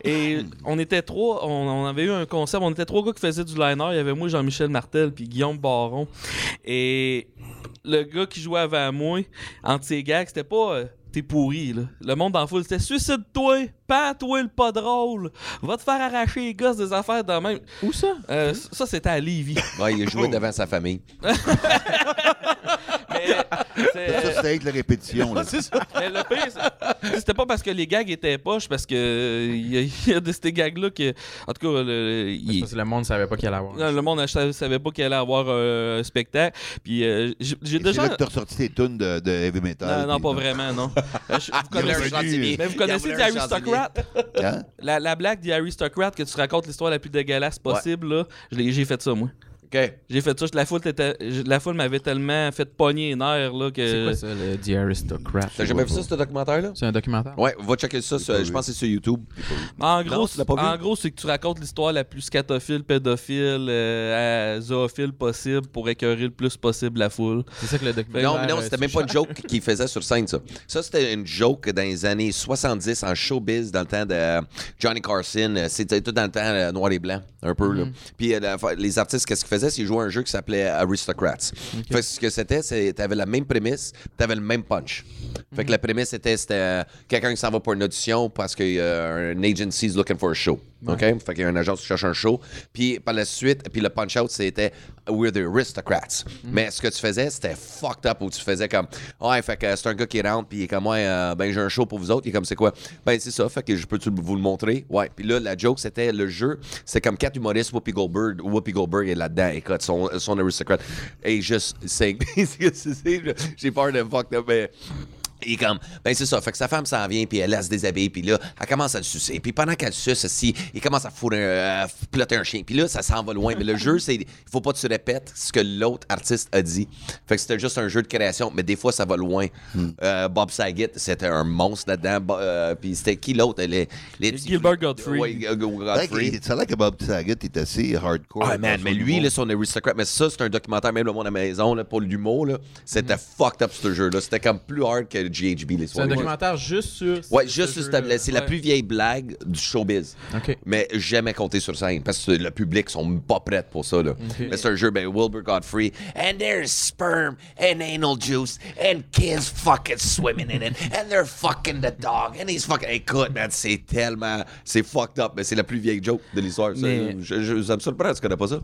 Et on était trois, on, on avait eu un concept, on était trois gars qui faisaient du liner. Il y avait moi, Jean-Michel Martel, puis Guillaume Baron. Et le gars qui jouait avant moi, entre ses gags, c'était pas. euh, T'es pourri, là. Le monde dans la foule, c'était suicide-toi, pas-toi le pas drôle, va te faire arracher les gosses des affaires de même. Où ça? Euh, ça, c'était à Lévis. Ouais, il a joué devant sa famille. C'est- Ça, c'était avec la répétition. là. Mais le pire, c'est- c'était pas parce que les gags étaient poches, parce que euh, il y, a- il y a de ces gags-là que. En tout cas, le, il- Parce que le monde savait pas qu'il allait avoir. non, le monde ne savait, savait pas qu'il allait avoir euh, un spectacle. Puis euh, j'ai j'ai C'est déjà. là que t'as ressorti tes tunes de, de heavy metal. Non, non, puis- pas vraiment, non. Euh, je- vous connaissez, mais vous connaissez The Aristocrat? Hein? La, la blague The Aristocrat que tu racontes l'histoire la plus dégueulasse possible, là, je l'ai- j'ai fait ça, moi. OK. J'ai fait ça. La foule, était- la foule m'avait tellement fait pogner les nerfs là, que. C'est quoi ça, le The Aristocrat? T'as jamais vu ça, ce documentaire-là? C'est un documentaire? Ouais, va checker ça. sur- je pense que c'est sur YouTube. En gros, en gros, c'est que tu racontes l'histoire la plus scatophile, pédophile, euh, à- zoophile possible pour écœurer le plus possible la foule. C'est ça que le documentaire... Non, mais non, euh, c'était même pas une joke qu'il faisait sur scène, ça. Ça, c'était une joke dans les années 70 en showbiz, dans le temps de Johnny Carson. Euh, C'était tout dans le temps noir et blanc, un peu. là. Puis euh, la- les artistes, qu'est-ce qu'ils faisaient? C'est qu'ils jouaient à un jeu qui s'appelait Aristocrats. Fait que ce que c'était, c'est t'avais la même prémisse, t'avais le même punch. Fait que la prémisse, c'était c'était, euh, quelqu'un qui s'en va pour une audition parce qu'un agency is looking for a show. OK? Fait qu'il y a un agence qui cherche un show. Puis par la suite, puis le punch-out, c'était We're the Aristocrats. Mais ce que tu faisais, c'était fucked up où tu faisais comme Ouais, fait que c'est un gars qui rentre, puis il est comme Ouais, euh, ben j'ai un show pour vous autres. Il est comme C'est quoi? Ben c'est ça, fait que je peux vous le montrer? Ouais. Puis là, la joke, c'était le jeu, c'est comme quatre humoristes, Whoopi Goldberg, Whoopi Goldberg est là-dedans, écoute, son, son aristocrate. Et juste sing. j'ai peur de fucked up, mais. Il est comme, ben c'est ça, fait que sa femme s'en vient, puis elle, elle se déshabille, puis là, elle commence à le sucer. Puis pendant qu'elle le suce, aussi, il commence à fourrer, à plotter un chien. Puis là, ça s'en va loin. Mais le jeu, c'est, il faut pas que tu répètes ce que l'autre artiste a dit. Fait que c'était juste un jeu de création, mais des fois, ça va loin. Euh, Bob Saget, c'était un monstre là-dedans. Bo- euh, puis c'était qui l'autre? Les, les petits- Gilbert Gottfried. Ouais, Godfrey. Ça a l'air que Bob Saget est assez hardcore. Ah, man, mais lui, là, son aristocrate, mais ça, c'est un documentaire, même le monde à la maison, là, pour l'humour, là. C'était fucked up, ce jeu-là. C'était comme plus hard que GHB, les C'est un documentaire juste sur... Ouais, juste sur cette- c'est la plus vieille blague du showbiz. OK. Mais jamais compté sur scène parce que le public sont pas prêts pour ça. Là. Mais c'est un jeu, ben, Wilbur Godfrey. And there's sperm and anal juice and kids fucking swimming in it. And they're fucking the dog. And he's fucking. Écoute, man, c'est tellement. C'est fucked up. Mais c'est la plus vieille joke de l'histoire. Ça, Mais- Je, je, ça me surprend, tu connais pas ça?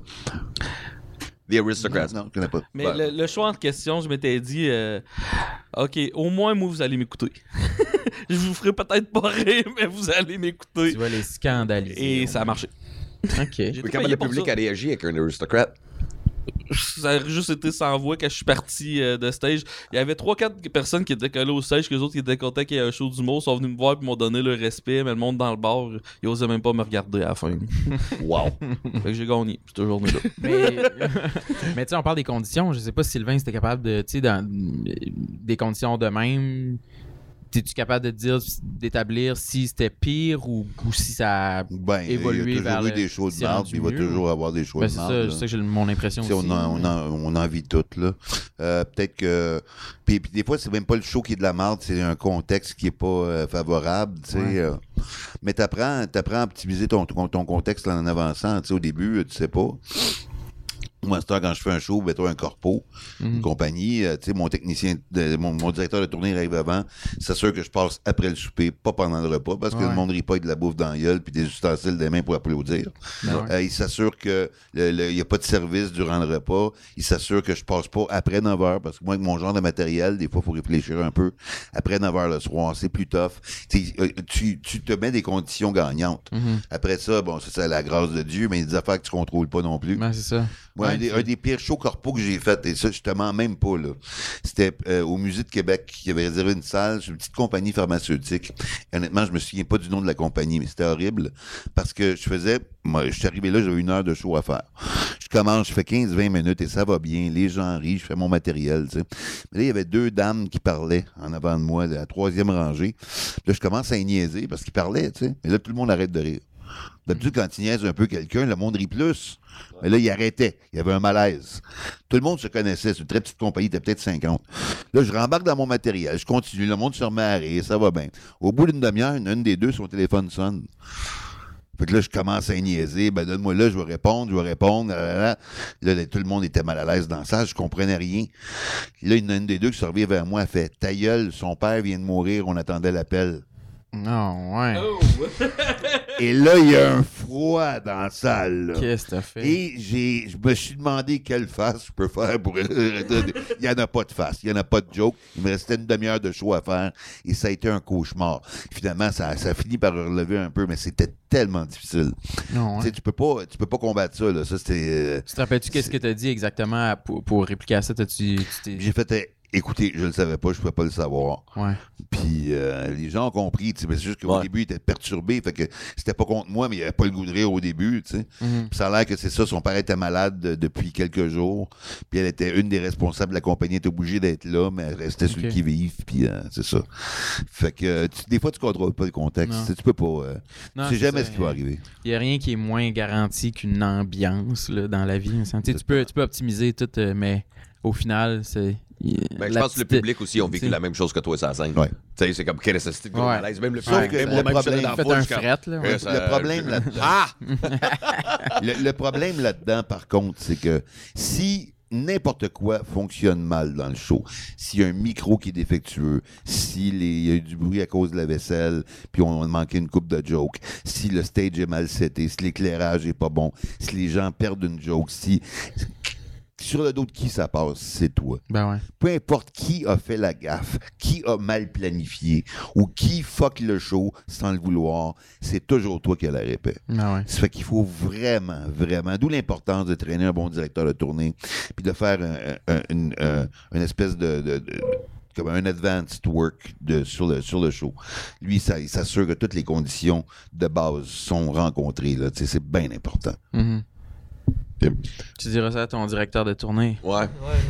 The Aristocrats. Non, non, je connais pas. Mais le, le choix en question, je m'étais dit, euh, OK, au moins, moi, vous allez m'écouter. je vous ferai peut-être pas rire, mais vous allez m'écouter. Tu vas les scandaliser. Et ça a marché. OK. Comment le public ça. a réagi avec un Aristocrat? Ça a juste été sans voix quand je suis parti euh, de stage. Il y avait 3-4 personnes qui étaient collées au stage, que les autres qui étaient contents qu'il y ait un show d'humour sont venus me voir et m'ont donné le respect, mais le monde dans le bar, ils osaient même pas me regarder à la fin. Wow. fait que j'ai gagné. Je suis toujours né là. Mais, mais tu sais, on parle des conditions. Je sais pas si Sylvain c'était capable de, tu sais, dans des conditions de même. Es-tu capable de dire, d'établir si c'était pire ou, ou si ça. Ben, évoluer il y a vers eu des shows de rendu puis il va toujours avoir des shows Ben, de c'est marde. ça, là. c'est ça que j'ai mon impression aussi. on, en, on, en, on en vit toutes, là. Euh, Peut-être que. Puis, puis des fois, c'est même pas le show qui est de la merde, c'est un contexte qui est pas euh, favorable, tu sais. Ouais. euh. mais t'apprends, t'apprends à optimiser ton, ton, ton contexte en avançant, tu sais. Au début, tu sais pas. Moi, c'est quand je fais un show, mettons un corpo, Mhm. une compagnie, euh, tu sais, mon technicien, de- mon, mon directeur de tournée arrive avant, c'est sûr que je passe après le souper, pas pendant le repas, parce que Ouais. le monde rit pas avec de la bouffe dans la gueule puis des ustensiles des mains pour applaudir. Ben ouais. Euh, il s'assure que il n'y a pas de service durant le repas. Il s'assure que je passe pas après 9 h parce que moi, avec mon genre de matériel, des fois, il faut réfléchir un peu. Après 9 h le soir, c'est plus tough. Euh, tu, tu te mets des conditions gagnantes. Mhm. Après ça, bon, c'est la grâce de Dieu, mais il y a des affaires que tu contrôles pas non plus. Ben, c'est ça. Ouais, un, des, pires shows corpo que j'ai fait, et ça, je te mens même pas, là. C'était euh, au Musée de Québec, qui avait réservé une salle, c'est une petite compagnie pharmaceutique. Honnêtement, je me souviens pas du nom de la compagnie, mais c'était horrible. Parce que je faisais, moi, je suis arrivé là, j'avais une heure de show à faire. Je commence, je fais 15-20 minutes et ça va bien. Les gens rient, je fais mon matériel, tu sais. Mais là, il y avait deux dames qui parlaient en avant de moi, de la troisième rangée. Là, je commence à niaiser parce qu'ils parlaient, tu sais. Mais là, tout le monde arrête de rire. D'habitude, quand tu niaises un peu quelqu'un, le monde rit plus. Mais là, il arrêtait. Il y avait un malaise. Tout le monde se connaissait. C'est une très petite compagnie, il était peut-être 50. Là, je rembarque dans mon matériel. Je continue. Le monde se remet à rire. Ça va bien. Au bout d'une demi-heure, une, une des deux, son téléphone sonne. Fait que là, je commence à niaiser. Ben, donne-moi là, je vais répondre, je vais répondre. Là, là, là. Là, là, tout le monde était mal à l'aise dans ça. Je comprenais rien. Là, une, une des deux qui se revient vers moi, elle fait Ta gueule, son père vient de mourir, on attendait l'appel. Non, ouais. Et là, il y a un froid dans la salle. là. Qu'est-ce que t'as fait? Et j'ai, je me suis demandé quelle face je peux faire pour. Il n'y en a pas de face, il n'y en a pas de joke. Il me restait une demi-heure de show à faire et ça a été un cauchemar. Finalement, ça, ça a fini par relever un peu, mais c'était tellement difficile. Non, Tu ouais. tu peux pas, tu peux pas combattre ça. Là. Ça, c'était. euh, Tu te rappelles-tu qu'est-ce que t'as dit exactement pour, pour répliquer à ça? T'as-tu. tu t'es- j'ai fait. Écoutez, je le savais pas, je pouvais pas le savoir. Ouais. Puis euh, les gens ont compris, tu sais, mais c'est juste qu'au Ouais. début, il était perturbé, fait que c'était pas contre moi, mais il avait pas le goût de rire au début, tu sais. Mhm. Puis ça a l'air que c'est ça, son père était malade de- depuis quelques jours, puis elle était une des responsables de la compagnie, elle était obligée d'être là, mais elle restait sur le Ok. qui-vive, puis euh, c'est ça. Fait que euh, tu- des fois, tu contrôles pas le contexte, tu sais, tu peux pas, euh, Non, tu sais c'est jamais ça, ce qui va euh, arriver. Il n'y a rien qui est moins garanti qu'une ambiance là, dans la vie. Tu, sais, tu, peux, tu peux optimiser tout, euh, mais au final, c'est. Ben, je pense que le public aussi ont vécu la même chose que toi, ça scène. Ouais. Tu sais, c'est comme quelle est gros Ouais. malaise? Même le Sauf public, que même le problème- un fret, là. ouais. Ça- Le problème là Ah! le, le problème là-dedans, par contre, c'est que si n'importe quoi fonctionne mal dans le show, s'il y a un micro qui est défectueux, s'il y a eu du bruit à cause de la vaisselle, puis on a manqué une coupe de joke, si le stage est mal seté, si l'éclairage est pas bon, si les gens perdent une joke, si sur le dos de qui ça passe, c'est toi Ben ouais. peu importe qui a fait la gaffe, qui a mal planifié ou qui fuck le show sans le vouloir, c'est toujours toi qui as la répète. Ben ouais. Ça fait qu'il faut vraiment, vraiment, d'où l'importance de traîner un bon directeur de tournée, puis de faire un- un- une, un- une espèce de, de- de- comme un advanced work de, sur, le, sur le show. Lui, ça, il s'assure que toutes les conditions de base sont rencontrées. C'est bien important. Tu diras ça à ton directeur de tournée. Ouais. Ouais,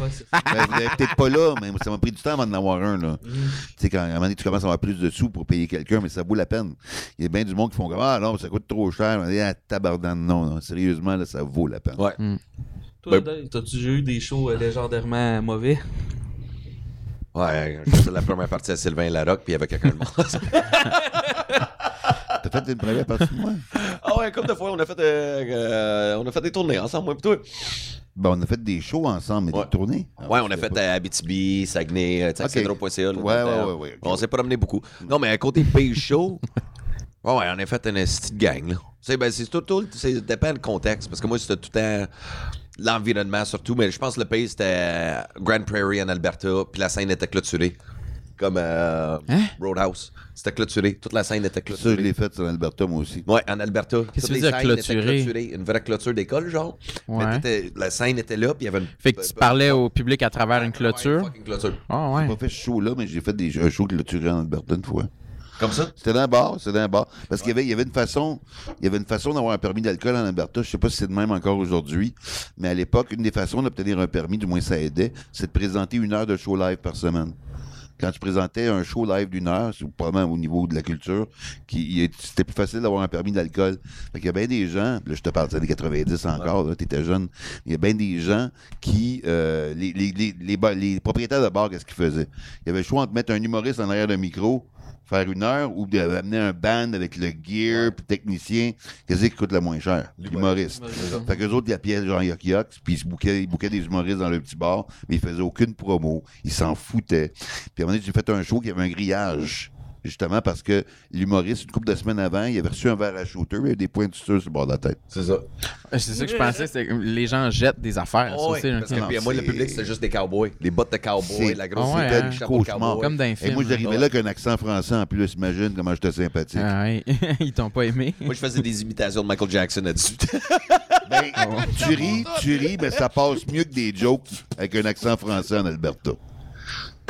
ouais, c'est Ben, vous n'êtes peut-être pas là, mais ça m'a pris du temps avant d'en avoir un. Là. Tu sais, quand à un moment donné, tu commences à avoir plus de sous pour payer quelqu'un, mais ça vaut la peine. Il y a bien du monde qui font comme Ah non, ça coûte trop cher. On dit, ah, tabardane, non, non, sérieusement, là, ça vaut la peine. Ouais. Toi, Ben- t'as-tu déjà eu des shows euh, légendairement mauvais? Ouais, je faisais la première partie à Sylvain Larocque, puis il y avait quelqu'un de mort. T'as fait une première partie de moi? Ah ouais, comme de fois, on a fait, euh, euh, on a fait des tournées ensemble, moi, toi? Ben, on a fait des shows ensemble, mais Ouais. des tournées. Ouais, on a fait à Abitibi, Saguenay, euh, tu sais, Ok. Cedro.ca, là, Ouais, ouais, le temps. ouais, ouais, ok. On s'est promené beaucoup. Non, mais à côté Pays Show, ouais, ouais, on a fait une petite gang, là. Tu sais, ben, c'est tout, tout, c'est dépend du contexte, parce que moi, c'était tout le temps. l'environnement surtout, mais je pense que le pays c'était euh, Grand Prairie en Alberta, puis la scène était clôturée. Comme euh, Hein? Roadhouse. C'était clôturé. Toute la scène était Ça, je clôturée. l'ai fait sur Alberta, moi aussi. Ouais, en Alberta. Qu'est-ce Toutes que les ça veut dire scènes étaient clôturé? clôturées. Une vraie clôture d'école, genre. Ouais. Mais la scène était là, puis il y avait une. Fait que tu parlais au public à travers une Ouais, clôture? fucking clôture. Ah J'ai ouais. pas fait ce show-là, mais j'ai fait des, un show clôturé en Alberta une fois. Comme ça? C'était dans un bar, c'était dans un bar. Parce qu'il y avait, il y avait une façon, il y avait une façon d'avoir un permis d'alcool en Alberta. Je sais pas si c'est de même encore aujourd'hui, mais à l'époque, une des façons d'obtenir un permis, du moins ça aidait, c'est de présenter une heure de show live par semaine. Quand tu présentais un show live d'une heure, probablement au niveau de la culture, qui, c'était plus facile d'avoir un permis d'alcool. Fait qu'il y a bien des gens, là je te parle des années 90 encore, là, t'étais jeune, il y a bien des gens qui, euh, les, les, les, les, ba- les propriétaires de bar, qu'est-ce qu'ils faisaient? Il y avait le choix entre mettre un humoriste en arrière d'un micro, faire une heure, ou d'amener un band avec le gear, puis technicien, qu'est-ce qui coûte le moins cher? L'humoriste. Fait qu'eux autres, ils appuyaient genre Yuck Yuck, puis ils se bouquaient, ils bouquaient des humoristes dans le petit bar, mais ils faisaient aucune promo. Ils s'en foutaient. Puis à un moment donné, j'ai fait un show qui avait un grillage. Justement parce que l'humoriste, une couple de semaines avant, il avait reçu un verre à shooter, il avait des points de suture sur le bord de la tête. C'est ça. C'est ça que je pensais, c'est que les gens jettent des affaires. Oh, c'est un- parce que, Non, puis, moi, le c'est- public, c'était juste des cowboys. Les bottes de cowboys, C'est- la grosse Ah ouais, hein? Cauchemar. Comme Et moi, j'arrivais là avec un accent français en plus, imagine comment j'étais sympathique. Ah ouais. Ils t'ont pas aimé. Moi, je faisais des imitations de Michael Jackson à 18 ans. Ben, tu ris, tu ris, mais ça passe mieux que des jokes avec un accent français en Alberta.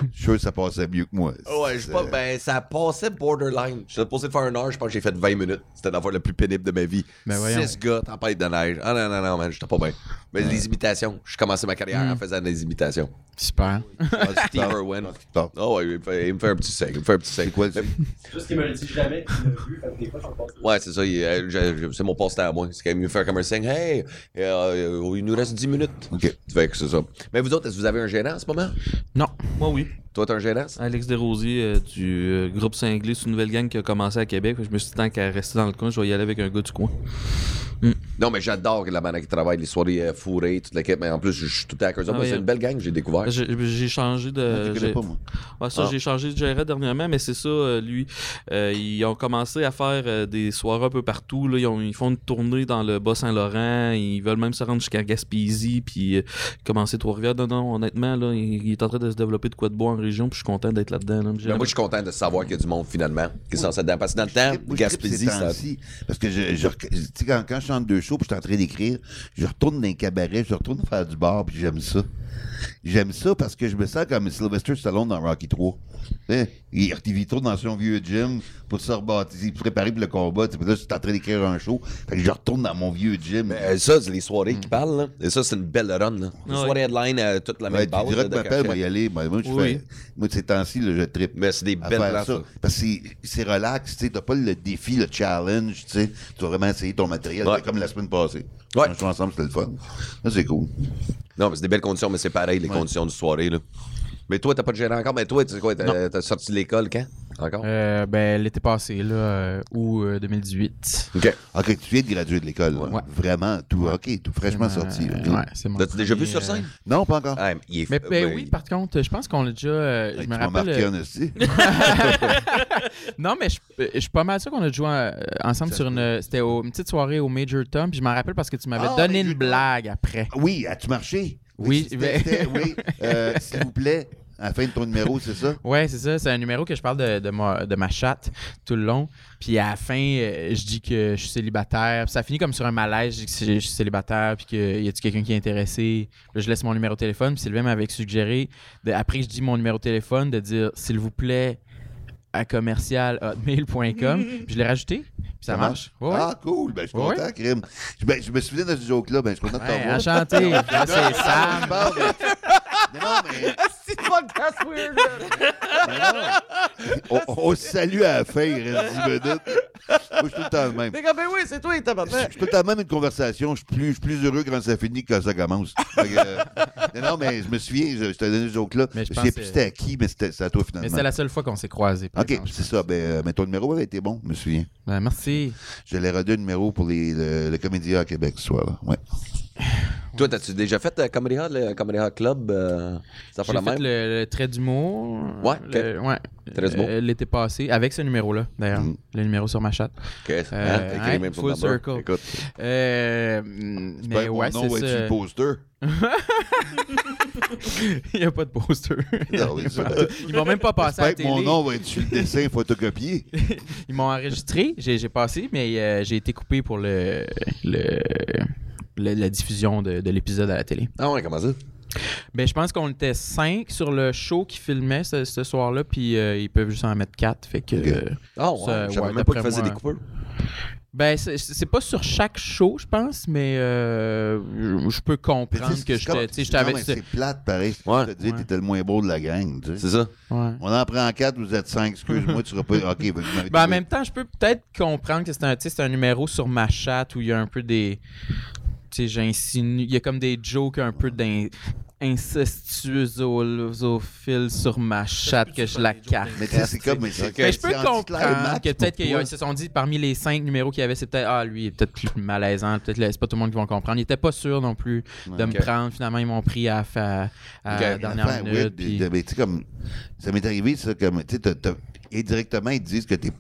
Je suis sûr que ça passait mieux que moi. Ouais, je sais pas, ben, ça passait borderline. J'étais supposé de faire une heure, je pense que j'ai fait 20 minutes. C'était l'affaire la plus pénible de ma vie. Ben voyons. Six gars, tempête de neige. Ah non, non, non, man, j'étais pas bien. Mais les imitations, je commençais ma carrière en faisant des imitations. Super. Steve Irwin. Oh ouais, il me, fait, il me fait un petit sec. Il me fait un petit sec. C'est quoi le Juste qu'il me le dit jamais qu'il l'a vu, des fois, j'en passe. Ouais, c'est ça. euh, je- je- c'est mon passe-temps à moi. C'est quand même me faire comme un signe. Hey, euh, il nous reste 10 minutes. OK. Fait que c'est ça. Mais vous autres, est-ce que vous avez un gérant en ce moment? Non. Moi, oui. Toi, t'as un gérant? Alex Desrosiers euh, du euh, groupe c'est une nouvelle gang qui a commencé à Québec. Je me suis dit, tant qu'à rester dans le coin, je vais y aller avec un gars du coin. Non, mais j'adore la manière qui travaille, les soirées euh, fourrées, toute l'équipe. Mais en plus, je suis tout à cause. Ah, c'est ouais. une belle gang que j'ai découvert. J'ai changé de. Je pas, moi. Ouais, ça, Ah. j'ai changé de gérant dernièrement, mais c'est ça, euh, lui. Euh, ils ont commencé à faire euh, des soirées un peu partout. Là. Ils, ont- ils font une tournée dans le Bas-Saint-Laurent. Ils veulent même se rendre jusqu'à Gaspésie, puis euh, commencer Trois-Rivières. Non, non, honnêtement, là, il, il est en train de se développer de quoi de bois en région, puis je suis content d'être là-dedans. là. Mais moi, je suis content de savoir qu'il y a du monde finalement qui est censé dedans. Parce que dans le temps, Gaspésie, ça. Parce que je, je rec- tu sais, quand, quand je chante deux puis je suis en train d'écrire, je retourne dans un cabaret, je retourne faire du bar puis j'aime ça. J'aime ça parce que je me sens comme Sylvester Stallone dans Rocky 3. Tu sais, il, il retourne dans son vieux gym pour se rebâtir, se préparer pour le combat. Tu sais, puis là, je suis en train d'écrire un show. Fait que je retourne dans mon vieux gym. Mais euh, ça, c'est les soirées qui parlent. Là. Et ça, c'est une belle run. Là. Ouais. soirées headline, euh, toute la Ouais, même base. m'appelle, cachet. moi y aller. Moi, moi, je Oui. fais, moi, de ces temps-ci, là, je trippe. Mais c'est des belles faire places. ça. Parce que c'est- c'est relax, tu sais, t'as pas le défi, le challenge, tu sais. Tu vas vraiment essayer ton matériel, Ouais. C'est comme la semaine passée. Ouais. On joue ensemble, c'était le fun. Ça, c'est cool. Non, mais c'est des belles conditions, mais c'est pareil, les Ouais. conditions de soirée. Là. Mais toi, t'as pas de gérant encore? Mais toi, tu sais quoi, t'as t'as sorti de l'école quand Encore? Euh, ben, l'été passé, là, euh, août euh, 2018. Ok. OK, tu viens de graduer de l'école. là. Ouais. Vraiment, tout, OK, tout fraîchement Euh, sorti. là. Ouais, c'est mon L'as-tu déjà vu premier, sur euh, scène Non, pas encore. Ah, il est Mais euh, ben ben, oui, par contre, je pense qu'on l'a déjà. euh, Hey, je tu me m'as rappelle. marqué euh, en esti. non, mais je, je suis pas mal sûr qu'on a joué euh, ensemble Ça sur une. C'était au- une petite soirée au Major Tom. Puis je m'en rappelle parce que tu m'avais Ah, donné Major une Tom. blague après. Oui, as-tu marché? Oui, oui. Euh, S'il vous plaît, à la fin de ton numéro, c'est ça? Ouais, c'est ça. C'est un numéro que je parle de, de, ma, de ma chatte tout le long. Puis à la fin, euh, je dis que je suis célibataire. Puis ça finit comme sur un malaise. Je dis que je suis célibataire. Puis qu'il y a quelqu'un qui est intéressé? Puis je laisse mon numéro de téléphone. Puis Sylvain m'avait suggéré, de, après que je dis mon numéro de téléphone, de dire s'il vous plaît à commercial hotmail.com. Puis je l'ai rajouté. Puis ça, marche. Ouais, ouais. Ah, cool. Ben, je suis Ouais. content, Crime. Je, ben, je me souviens de ce joke-là. Ben, je suis content de Ouais, t'avoir. enchanté. C'est Sam. Non, mais. Mais non. On, on se salue à la fin, il reste 10 minutes. Moi, je suis tout le temps le même. ben oui, c'est toi, il t'a Je suis tout le temps même une conversation. Je suis plus, je suis plus heureux quand ça finit que quand ça commence. Fait que, euh, non, mais je me souviens, je, je t'ai donné ce joke-là. Mais Je je sais pense plus que- c'était à qui, mais c'était c'est à toi Mais finalement. c'était la seule fois qu'on s'est croisés. par OK, exemple, je c'est pense. ça. Ben, euh, mais ton numéro avait été bon, je me souviens. Ben, merci. Je l'ai redonné un numéro pour les, le, le Comédia à Québec ce soir. Ouais. Toi, t'as-tu déjà fait euh, Comedy Hall, le Comedy Hall Club? euh, ça fait J'ai la fait même? le, le trait d'humour. Ouais, le- ouais. Euh, L'été passé, avec ce numéro-là, d'ailleurs. Mm. Le numéro sur ma chatte. Ok, hein, Euh, ouais, même full le circle. Écoute. Euh, mais mon ouais, nom c'est va être sur ça. le poster. Il n'y a pas de poster. Non, oui, ça. Ils m'ont même pas passé à la que mon télé. nom va être sur le dessin photocopié. Ils m'ont enregistré, j'ai j'ai passé, mais euh, j'ai été coupé pour le, le, la diffusion de, de l'épisode à la télé. Ah ouais, comment ça? Ben, je pense qu'on était cinq sur le show qui filmait ce, ce soir-là, puis euh, ils peuvent juste en mettre quatre. Fait que. Ok. euh, Ah ouais, Ça, ouais, même pas qu'ils faisaient des coupeurs. ben, c'est- pas sur chaque show, je pense, mais euh, je je peux comprendre tu que j'étais tu avec. C'est plate, pareil. Ouais. Je te dis, Ouais. t'étais le moins beau de la gang. tu sais. C'est ça? Ouais. On en prend quatre, vous êtes cinq. Excuse-moi, tu seras pas. OK, Ben, en même temps, je peux peut-être comprendre que c'est un, tu un numéro sur ma chatte où il y a un peu des. Tu sais, j'insinue. Il y a comme des jokes un peu d'in- incestueuses sur ma chatte que je la cache. Mais tu sais, c'est comme. Mais je peux comprendre que peut-être qu'ils se sont dit parmi les cinq numéros qu'il y avait, c'est peut-être ah lui il est peut-être plus malaisant, peut-être là, c'est pas tout le monde qui va comprendre. Ils étaient pas sûrs non plus de me prendre. Finalement ils m'ont pris à, fa- à Ok. la dernière minute. oui, puis- de- de- mais tu sais, comme. Ça m'est arrivé, ça, comme. Tu sais, indirectement, ils disent que t'es.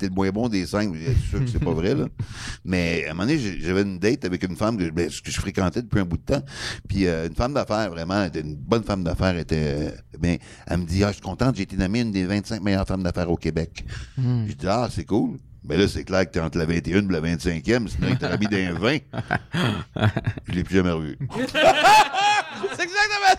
Le moins bon des cinq, mais je suis sûr que c'est pas vrai, là. Mais à un moment donné, j'avais une date avec une femme que, ben, que je fréquentais depuis un bout de temps. Puis euh, une femme d'affaires, vraiment, était une bonne femme d'affaires. elle Était, euh, ben, elle me dit Ah, je suis contente, j'ai été nommée une des 25 meilleures femmes d'affaires au Québec. Hmm. Je dis Ah, c'est cool. Mais là, c'est clair que t'es entre la 21 et la 25e, sinon il t'aurait mis dans 20. Je l'ai plus jamais revu.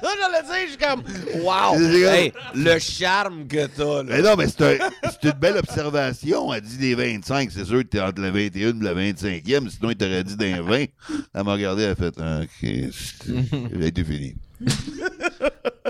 Ça, j'allais dire. Je suis comme, wow! Hey, le charme que t'as, là. Mais non, mais c'est un- c'est une belle observation. Elle dit des 25, c'est sûr que t'es entre la 21 et la 25e, sinon il t'aurait dit des 20. Elle m'a regardé, elle a fait OK, c'est- il a été fini.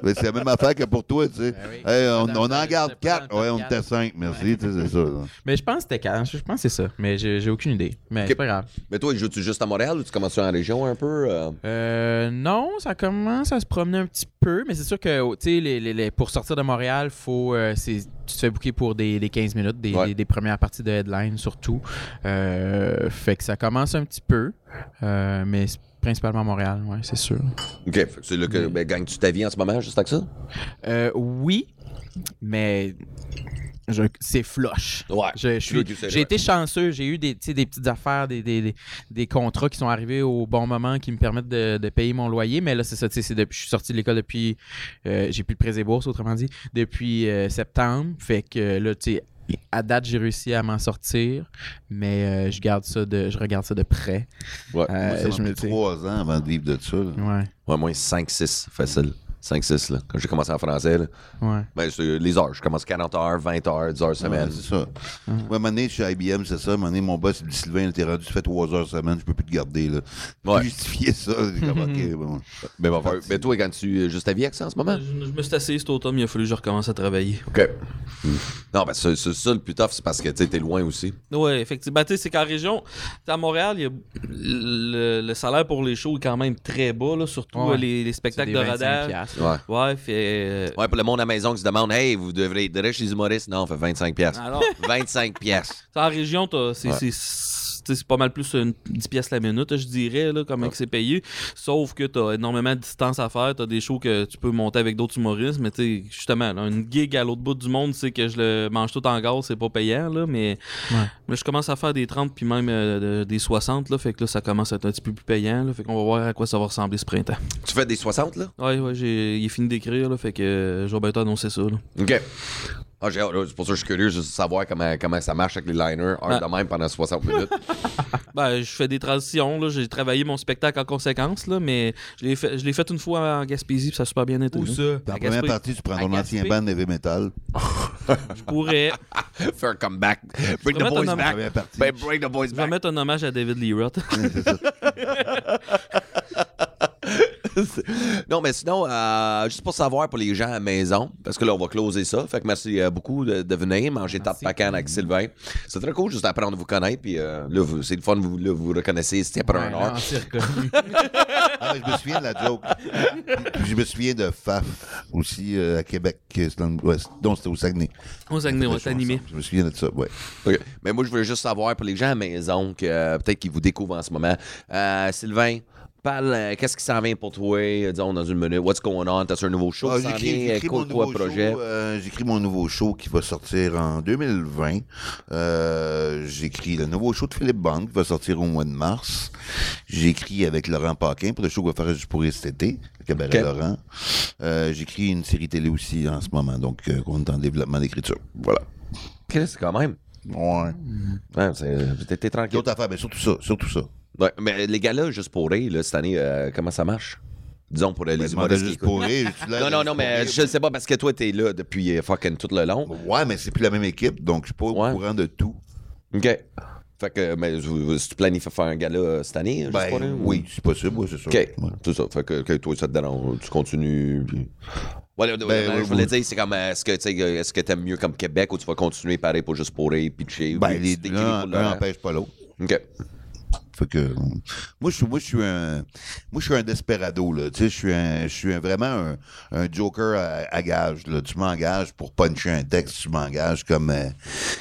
Mais c'est la même affaire que pour toi, tu sais. Ben oui. Hey, on, en garde c'était pas 4. dans le Ouais, on était 5, merci, tu sais, c'est ça. là. Mais je pense que c'était quatre. Je pense que c'est ça. Mais j'ai j'ai aucune idée. Mais c'est pas grave. Mais toi, joues-tu juste à Montréal ou tu commences en région un peu? euh? Euh, non, ça commence à se promener un petit peu, mais c'est sûr que tu sais, les, les- les- pour sortir de Montréal, faut, euh, c'est- tu te fais booker pour des, des 15 minutes, des, Ouais. des- des premières parties de headline surtout. Euh, fait que ça commence un petit peu, euh, mais c'est principalement Montréal, ouais, c'est sûr. OK. C'est là que ben, gagnes-tu ta vie en ce moment, juste avec ça? Euh, oui, mais c'est flush. Ouais. J'ai été chanceux. J'ai eu des, tu sais, des petites affaires, des, des, des, des contrats qui sont arrivés au bon moment qui me permettent de, de payer mon loyer. Mais là, c'est ça. tu sais, c'est depuis- Je suis sorti de l'école depuis. euh, j'ai plus de prêts et bourses, autrement dit, depuis euh, septembre. Fait que là, tu sais. À date, j'ai réussi à m'en sortir, mais euh, je garde ça de, je regarde ça de près. Ouais. Euh, Moi, ça je me 3 ans avant de vivre de ça. là. Ouais, Ouais, moi, 5-6, facile. 5-6, là. Quand j'ai commencé en français, là. ouais. Ben, c'est les heures. Je commence 40 heures, 20 heures, 10 heures semaine. Ouais, c'est ça. Ouais, à un moment donné, chez IBM, c'est ça. À un moment donné, mon boss, il dit Sylvain, t'es rendu, tu fais 3 heures semaine, je peux plus te garder. Là. Ouais. Justifier ça. comme, OK, bon. Mais, bon, faire- mais toi, quand tu euh, juste ta vie avec ça en ce moment? Je, je me suis assis cet automne, il a fallu que je recommence à travailler. OK. Non, ben, c'est c'est ça le plus tough, c'est parce que tu sais, t'es loin aussi. Ouais, effectivement. Ben, tu sais, c'est qu'en région, tu sais, à Montréal, il y a le, le salaire pour les shows est quand même très bas, là, surtout Ouais. euh, les, les C'est spectacles des de 25 piastres. Ouais. Ouais, fait. euh, Ouais, pour le monde à la maison qui se demande, hey, vous devrez être riche les humoristes? Non, on fait 25 pièces. Alors, 25 pièces. en région, t'as- c'est. C'est- pas mal plus une 10 pièces la minute, je dirais, là, comment que c'est payé. Sauf que t'as énormément de distance à faire. T'as des shows que tu peux monter avec d'autres humoristes, mais tu sais, justement, là, une gig à l'autre bout du monde, c'est que je le mange tout en gaz, c'est pas payant, là, mais, Ouais. mais je commence à faire des 30 puis même euh, de- des 60, là, fait que là, ça commence à être un petit peu plus payant, là, fait qu'on va voir à quoi ça va ressembler ce printemps. Tu fais des 60, là? Ouais, ouais, j'ai, il est fini d'écrire, là, fait que euh, je vais bientôt annoncer ça, là. OK. Ah, j'ai hâte, c'est pour ça que je suis curieux juste de savoir comment, comment ça marche avec les liners, heure Ben- de même pendant 60 minutes. Ben, je fais des transitions, là. J'ai travaillé mon spectacle en conséquence, là, mais je l'ai fait, je l'ai fait une fois en Gaspésie, puis ça a super bien été. Où là. ça? Dans la première Gaspé. partie, tu prends À ton ancien Gaspé. band heavy metal. Je pourrais. Faire un comeback. Bring the mettre boys un back. Première partie. Ben, bring the boys Je vais back. mettre un hommage à David Lee Roth. non, mais sinon, euh, juste pour savoir pour les gens à la maison, parce que là, on va closer ça. Fait que merci euh, beaucoup de, de venir manger tarte pacane avec Sylvain. C'est très cool juste d'apprendre à vous connaître. Puis euh, là, vous- c'est le fun, vous, là, vous reconnaissez, c'était après un heure. s'est. Ah, mais je me souviens de la joke. Puis je me souviens de Faf aussi euh, à Québec. c'est dans l'ouest. Donc, c'était au Saguenay. On Saguenay, on être animé. Je me souviens de ça, ouais. Mais moi, je voulais juste savoir pour les gens à la maison, que euh, peut-être qu'ils vous découvrent en ce moment. Euh, Sylvain, Parle, euh, qu'est-ce qui s'en vient pour toi, euh, disons, dans une minute? What's going on? T'as-tu un nouveau show Ah, qui s'en j'écris- vient? j'écris Quoi, mon quoi, nouveau projet? show, euh, J'écris mon nouveau show qui va sortir en 2020. Euh, J'écris le nouveau show de Philippe Bond qui va sortir au mois de mars. J'écris avec Laurent Paquin pour le show qu'on va faire juste pour cet été, le Cabaret. Laurent. J'écris une série télé aussi en ce moment, donc on est en développement d'écriture. Voilà. Qu'est-ce quand même? Ouais. Ouais, c'est- t'es- t'es tranquille. D'autres affaires, mais surtout ça, surtout ça. Ouais, mais les gars-là, juste pour rire, là, cette année, euh, comment ça marche? Disons pour les Ben, humoristes juste pour rire, Non, non, non, mais je sais pas parce que toi, t'es là depuis euh, fucking tout le long. Ouais, mais c'est plus la même équipe, donc je suis pas Ouais. au courant de tout. OK. Fait que, mais si tu planifies faire un gala euh, cette année, juste Ben, oui, c'est possible, oui, c'est sûr. OK. Ouais. C'est ça. Fait que, que toi, ça te dérange. Tu continues. Puis... Ouais, ouais, ouais, Ben, je voulais dire, c'est comme, est-ce que tu est-ce que t'aimes mieux comme Québec ou tu vas continuer pareil pour juste pour rire, pitcher? ou Ben, les deux, un pour un Laurent? n'empêche pas l'autre. OK. Fait que moi je suis moi je suis un moi je suis un desperado là, tu sais je suis un je suis un- vraiment un, un joker à, à gage là, tu m'engages pour puncher un texte, tu m'engages comme euh,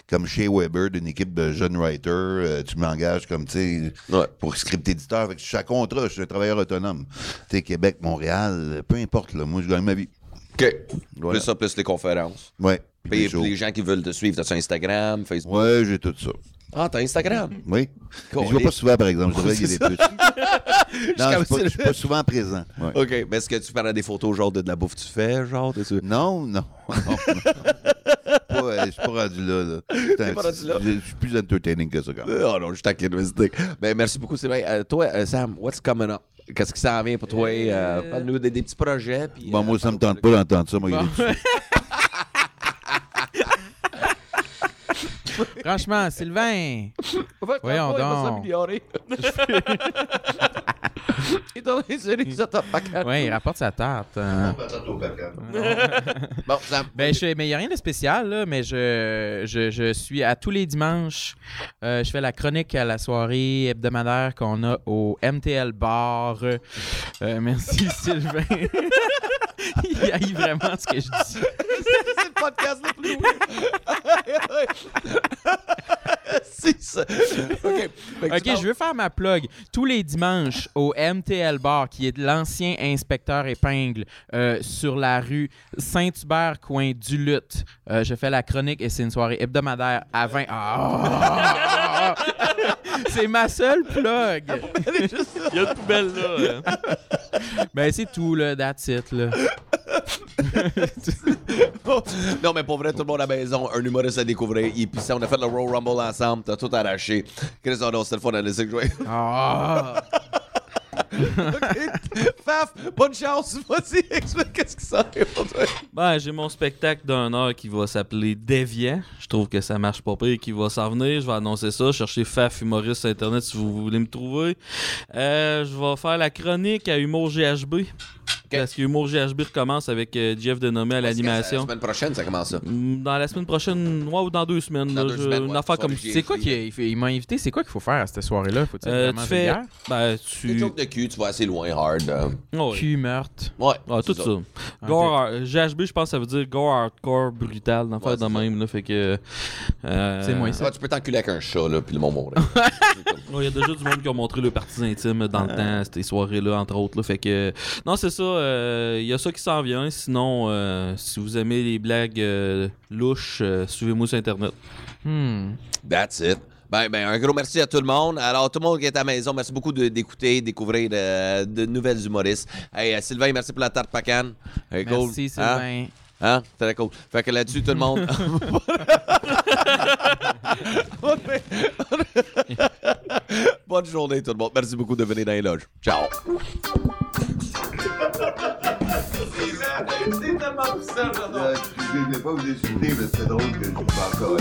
comme Shea Weber d'une équipe de jeunes writers, euh, tu m'engages comme tu sais Ouais. pour script éditeur, fait que je suis à contrat, je suis un travailleur autonome. Tu sais Québec, Montréal, peu importe là, moi je gagne ma vie. OK. Voilà. Plus ça, plus les conférences. Ouais. Puis les gens qui veulent te suivre, t'as-tu Instagram, Facebook? Ouais, j'ai tout ça. Ah, t'as Instagram? Oui. Cool. Mais je vois pas souvent par exemple, je devrais y aller plus. non, je suis pas, je suis pas souvent présent. Ouais. OK. Mais est-ce que tu feras des photos genre de, de la bouffe que tu fais, genre? ça? Non, non. non. Euh, je suis pas rendu là. là. Putain, pas rendu là? Je je suis plus entertaining que ça quand même. Oh non, je t'inquiète, vas-y. Ben, merci beaucoup, Sylvain. Euh, toi, euh, Sam, what's coming up? Qu'est-ce qui s'en vient pour toi? Euh, Parle-nous des, des petits projets. Puis, Bon, euh, moi, ça me tente pas d'entendre ça. Moi, Franchement, Sylvain. Voyons il va donc. s'améliorer. Il est dans les séries, ça tape pas calme. Ouais, il rapporte sa tarte. hein. Bon, Sam. Ben, je, mais il n'y a rien de spécial, là, mais je, je, je suis à tous les dimanches. euh, je fais la chronique à la soirée hebdomadaire qu'on a au MTL Bar. Euh, merci, Sylvain. il haït vraiment ce que je dis. c'est le podcast le plus C'est ça. OK. Je veux faire ma plug. Tous les dimanches au MTL Bar, qui est de l'ancien inspecteur épingle euh, sur la rue Saint-Hubert, coin du Lutte. Euh, je fais la chronique et c'est une soirée hebdomadaire à 20. Ah! c'est ma seule plug. Il y a une poubelle là. hein. Ben, c'est tout, là. That's it, là. non, mais pour vrai, tout le monde à la maison, un humoriste à découvrir. Et puis ça, on a fait le Roll Rumble ensemble, t'as tout arraché. Chris, oh non, c'était le fun à laisser jouer. Ah! Faf, bonne chance. Vas-y, explique qu'est-ce qui est pour toi. Ben, j'ai mon spectacle d'un heure qui va s'appeler Déviant. Je trouve que ça marche pas pire, qui va s'en venir. Je vais annoncer ça. Cherchez Faf Humoriste sur Internet si vous voulez me trouver. Euh, je vais faire la chronique à Humour GHB. Parce que Humour GHB recommence avec euh, Jeff Denomé à La l'animation. semaine prochaine, ça commence ça. Mm, Dans la semaine prochaine, ouais, ou dans deux semaines. Dans là, deux je- semaines, une ouais. affaire comme C'est quoi qu'il il m'a invité? C'est quoi qu'il faut faire à cette soirée-là? Faut-il Euh, vraiment tu fais. Ben, Des tu. jokes de cul, tu vas assez loin, hard. euh. Ouais. Cul, meurtre. Ouais, Ouais, tout ça. Gore, hard- GHB, je pense que ça veut dire gore hardcore brutal, d'en faire de même. Là, fait que. euh, C'est moi, ça. Ouais, tu peux t'enculer avec un chat, là, puis le monde mourrait. Ouais, Il y a déjà du monde qui ont montré le parties intimes dans le temps, ces soirées-là, entre autres. Là, fait que. Non, c'est ça. euh, Il y a ça qui s'en vient. Sinon, euh, si vous aimez les blagues euh, louches, euh, suivez-moi sur Internet. Hmm. That's it. Ben, ben, un gros merci à tout le monde. Alors, tout le monde qui est à la maison, merci beaucoup de- d'écouter, découvrir euh, de nouvelles humoristes. Hey, euh, Sylvain, merci pour la tarte pacane. Hey, cool. Merci, Hein? Sylvain. Hein? Très cool. Fait que là-dessus, tout le monde. Bonne journée, tout le monde. Merci beaucoup de venir dans les loges. Ciao. Euh, excusez, je vais pas vous insulter, mais c'est drôle que je vous en colle.